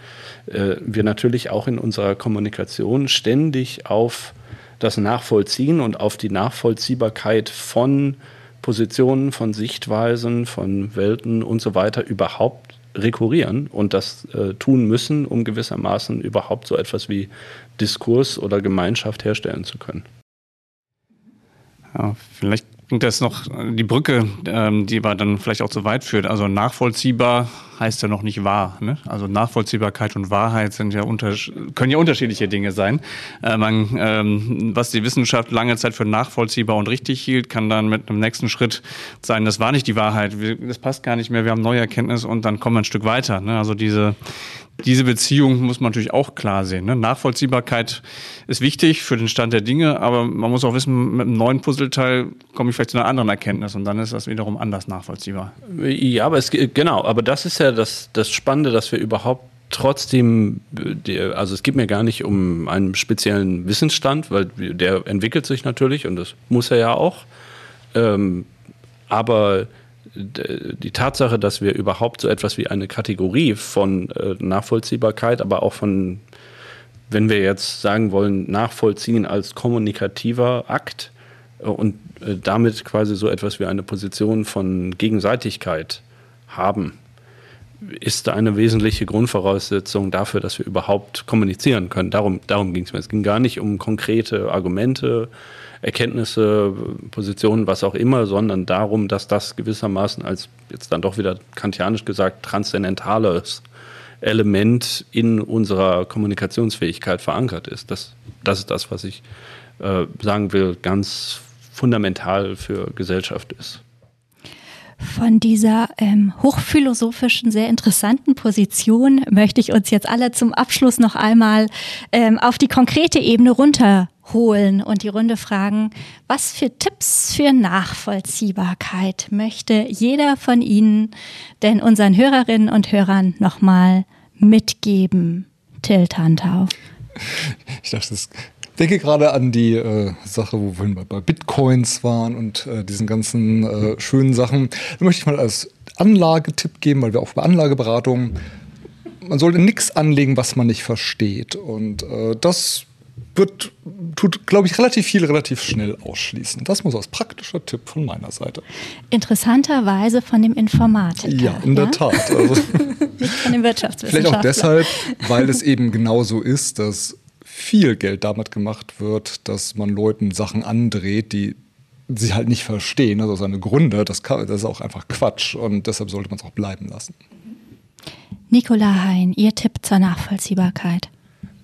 äh, wir natürlich auch in unserer Kommunikation ständig auf das Nachvollziehen und auf die Nachvollziehbarkeit von Positionen, von Sichtweisen, von Welten und so weiter überhaupt rekurrieren und das äh, tun müssen, um gewissermaßen überhaupt so etwas wie Diskurs oder Gemeinschaft herstellen zu können. Ja, vielleicht bringt das noch die Brücke, ähm, die aber dann vielleicht auch zu weit führt. Also nachvollziehbar heißt ja noch nicht wahr. Ne? Also Nachvollziehbarkeit und Wahrheit sind ja können ja unterschiedliche Dinge sein. Äh, man, ähm, was die Wissenschaft lange Zeit für nachvollziehbar und richtig hielt, kann dann mit einem nächsten Schritt sein, das war nicht die Wahrheit, das passt gar nicht mehr, wir haben neue Erkenntnisse und dann kommen wir ein Stück weiter. Ne? Also diese, diese Beziehung muss man natürlich auch klar sehen. Ne? Nachvollziehbarkeit ist wichtig für den Stand der Dinge, aber man muss auch wissen, mit einem neuen Puzzleteil komme ich vielleicht zu einer anderen Erkenntnis und dann ist das wiederum anders nachvollziehbar. Ja, aber es genau, aber das ist ja ja das, das Spannende, dass wir überhaupt trotzdem, also es geht mir gar nicht um einen speziellen Wissensstand, weil der entwickelt sich natürlich und das muss er ja auch. Ähm, aber die Tatsache, dass wir überhaupt so etwas wie eine Kategorie von äh, Nachvollziehbarkeit, aber auch von, wenn wir jetzt sagen wollen, nachvollziehen als kommunikativer Akt äh, und äh, damit quasi so etwas wie eine Position von Gegenseitigkeit haben, ist eine wesentliche Grundvoraussetzung dafür, dass wir überhaupt kommunizieren können. Darum, darum ging es mir. Es ging gar nicht um konkrete Argumente, Erkenntnisse, Positionen, was auch immer, sondern darum, dass das gewissermaßen als jetzt dann doch wieder kantianisch gesagt transzendentales Element in unserer Kommunikationsfähigkeit verankert ist. Das, das ist das, was ich äh, sagen will, ganz fundamental für Gesellschaft ist von dieser ähm, hochphilosophischen, sehr interessanten Position möchte ich uns jetzt alle zum Abschluss noch einmal ähm, auf die konkrete Ebene runterholen und die Runde fragen, was für Tipps für Nachvollziehbarkeit möchte jeder von Ihnen denn unseren Hörerinnen und Hörern nochmal mitgeben? Till Tantau. Ich dachte, das denke gerade an die äh, Sache, wo wir bei, Bitcoins waren und äh, diesen ganzen äh, schönen Sachen. Da möchte ich mal als Anlagetipp geben, weil wir auch bei Anlageberatung, man sollte nichts anlegen, was man nicht versteht. Und äh, das wird, tut, glaube ich, relativ viel relativ schnell ausschließen. Das muss als praktischer Tipp von meiner Seite. Interessanterweise von dem Informatiker. Ja, in ja? der Tat. Also Nicht von dem Wirtschaftswissenschaftler. Vielleicht auch deshalb, weil es eben genau so ist, dass viel Geld damit gemacht wird, dass man Leuten Sachen andreht, die sie halt nicht verstehen. Also seine Gründe, das, kann, das ist auch einfach Quatsch und deshalb sollte man es auch bleiben lassen. Nicola Hein, Ihr Tipp zur Nachvollziehbarkeit?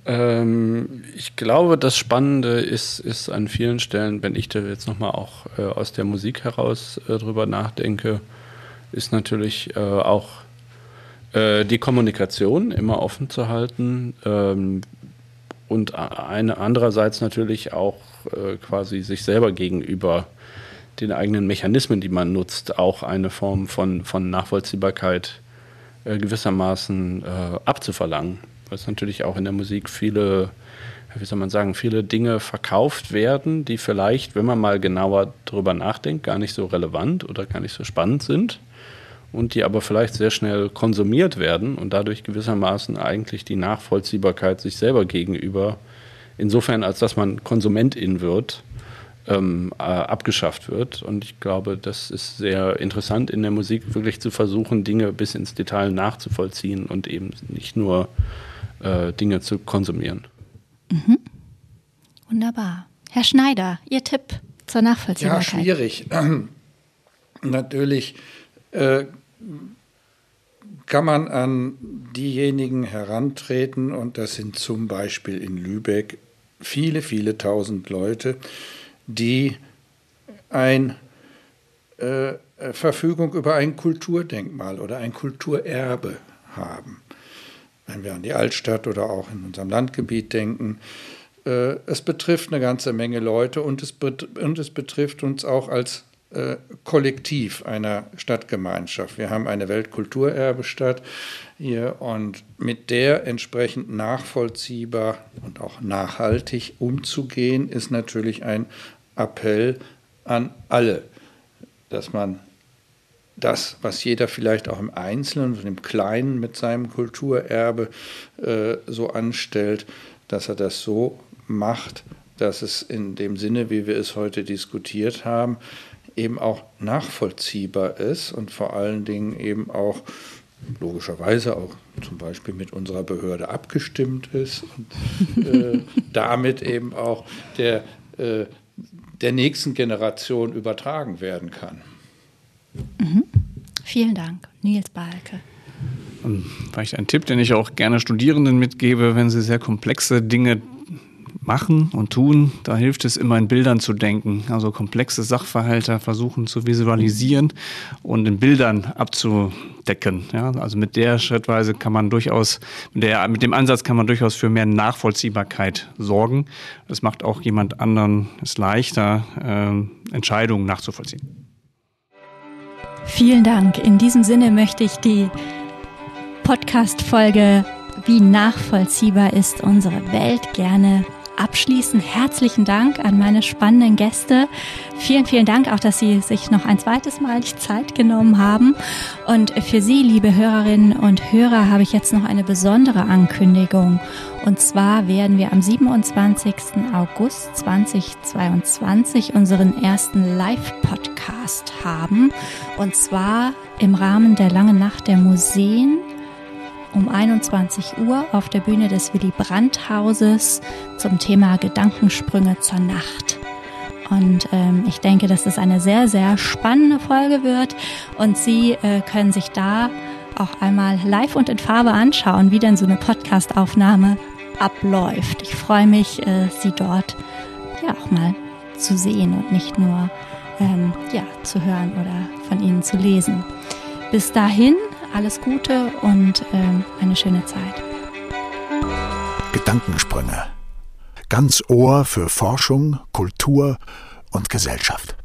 Ähm, ich glaube, das Spannende ist, ist an vielen Stellen, wenn ich da jetzt nochmal auch äh, aus der Musik heraus äh, drüber nachdenke, ist natürlich äh, auch äh, die Kommunikation immer offen zu halten. Ähm, und eine andererseits natürlich auch äh, quasi sich selber gegenüber den eigenen Mechanismen, die man nutzt, auch eine Form von, von Nachvollziehbarkeit äh, gewissermaßen äh, abzuverlangen. Weil es natürlich auch in der Musik viele, wie soll man sagen, viele Dinge verkauft werden, die vielleicht, wenn man mal genauer drüber nachdenkt, gar nicht so relevant oder gar nicht so spannend sind und die aber vielleicht sehr schnell konsumiert werden und dadurch gewissermaßen eigentlich die Nachvollziehbarkeit sich selber gegenüber, insofern als dass man Konsumentin wird, ähm, äh, abgeschafft wird. Und ich glaube, das ist sehr interessant in der Musik, wirklich zu versuchen, Dinge bis ins Detail nachzuvollziehen und eben nicht nur äh, Dinge zu konsumieren. Mhm. Wunderbar. Herr Schneider, Ihr Tipp zur Nachvollziehbarkeit? Ja, schwierig. Natürlich äh, kann man an diejenigen herantreten, und das sind zum Beispiel in Lübeck viele, viele tausend Leute, die eine äh, Verfügung über ein Kulturdenkmal oder ein Kulturerbe haben. Wenn wir an die Altstadt oder auch in unserem Landgebiet denken, äh, es betrifft eine ganze Menge Leute und es, bet und es betrifft uns auch als äh, Kollektiv einer Stadtgemeinschaft. Wir haben eine Weltkulturerbestadt hier und mit der entsprechend nachvollziehbar und auch nachhaltig umzugehen, ist natürlich ein Appell an alle, dass man das, was jeder vielleicht auch im Einzelnen und im Kleinen mit seinem Kulturerbe äh, so anstellt, dass er das so macht, dass es in dem Sinne, wie wir es heute diskutiert haben, eben auch nachvollziehbar ist und vor allen Dingen eben auch logischerweise auch zum Beispiel mit unserer Behörde abgestimmt ist und äh, damit eben auch der, äh, der nächsten Generation übertragen werden kann. Mhm. Vielen Dank, Nils Balke. Vielleicht ein Tipp, den ich auch gerne Studierenden mitgebe, wenn sie sehr komplexe Dinge machen und tun, da hilft es immer in Bildern zu denken, also komplexe Sachverhalte versuchen zu visualisieren und in Bildern abzudecken. Ja, also mit der Schrittweise kann man durchaus, mit, der, mit dem Ansatz kann man durchaus für mehr Nachvollziehbarkeit sorgen. Das macht auch jemand anderen es leichter, äh, Entscheidungen nachzuvollziehen. Vielen Dank. In diesem Sinne möchte ich die Podcast-Folge Wie nachvollziehbar ist unsere Welt gerne abschließen. Herzlichen Dank an meine spannenden Gäste. Vielen, vielen Dank auch, dass Sie sich noch ein zweites Mal die Zeit genommen haben. Und für Sie, liebe Hörerinnen und Hörer, habe ich jetzt noch eine besondere Ankündigung. Und zwar werden wir am 27. August 2022 unseren ersten Live-Podcast haben. Und zwar im Rahmen der langen Nacht der Museen um 21 Uhr auf der Bühne des Willy Brandt Hauses zum Thema Gedankensprünge zur Nacht. Und ähm, ich denke, dass es eine sehr, sehr spannende Folge wird und Sie äh, können sich da auch einmal live und in Farbe anschauen, wie denn so eine Podcastaufnahme abläuft. Ich freue mich, äh, Sie dort ja auch mal zu sehen und nicht nur ähm, ja, zu hören oder von Ihnen zu lesen. Bis dahin alles Gute und ähm, eine schöne Zeit. Gedankensprünge. Ganz Ohr für Forschung, Kultur und Gesellschaft.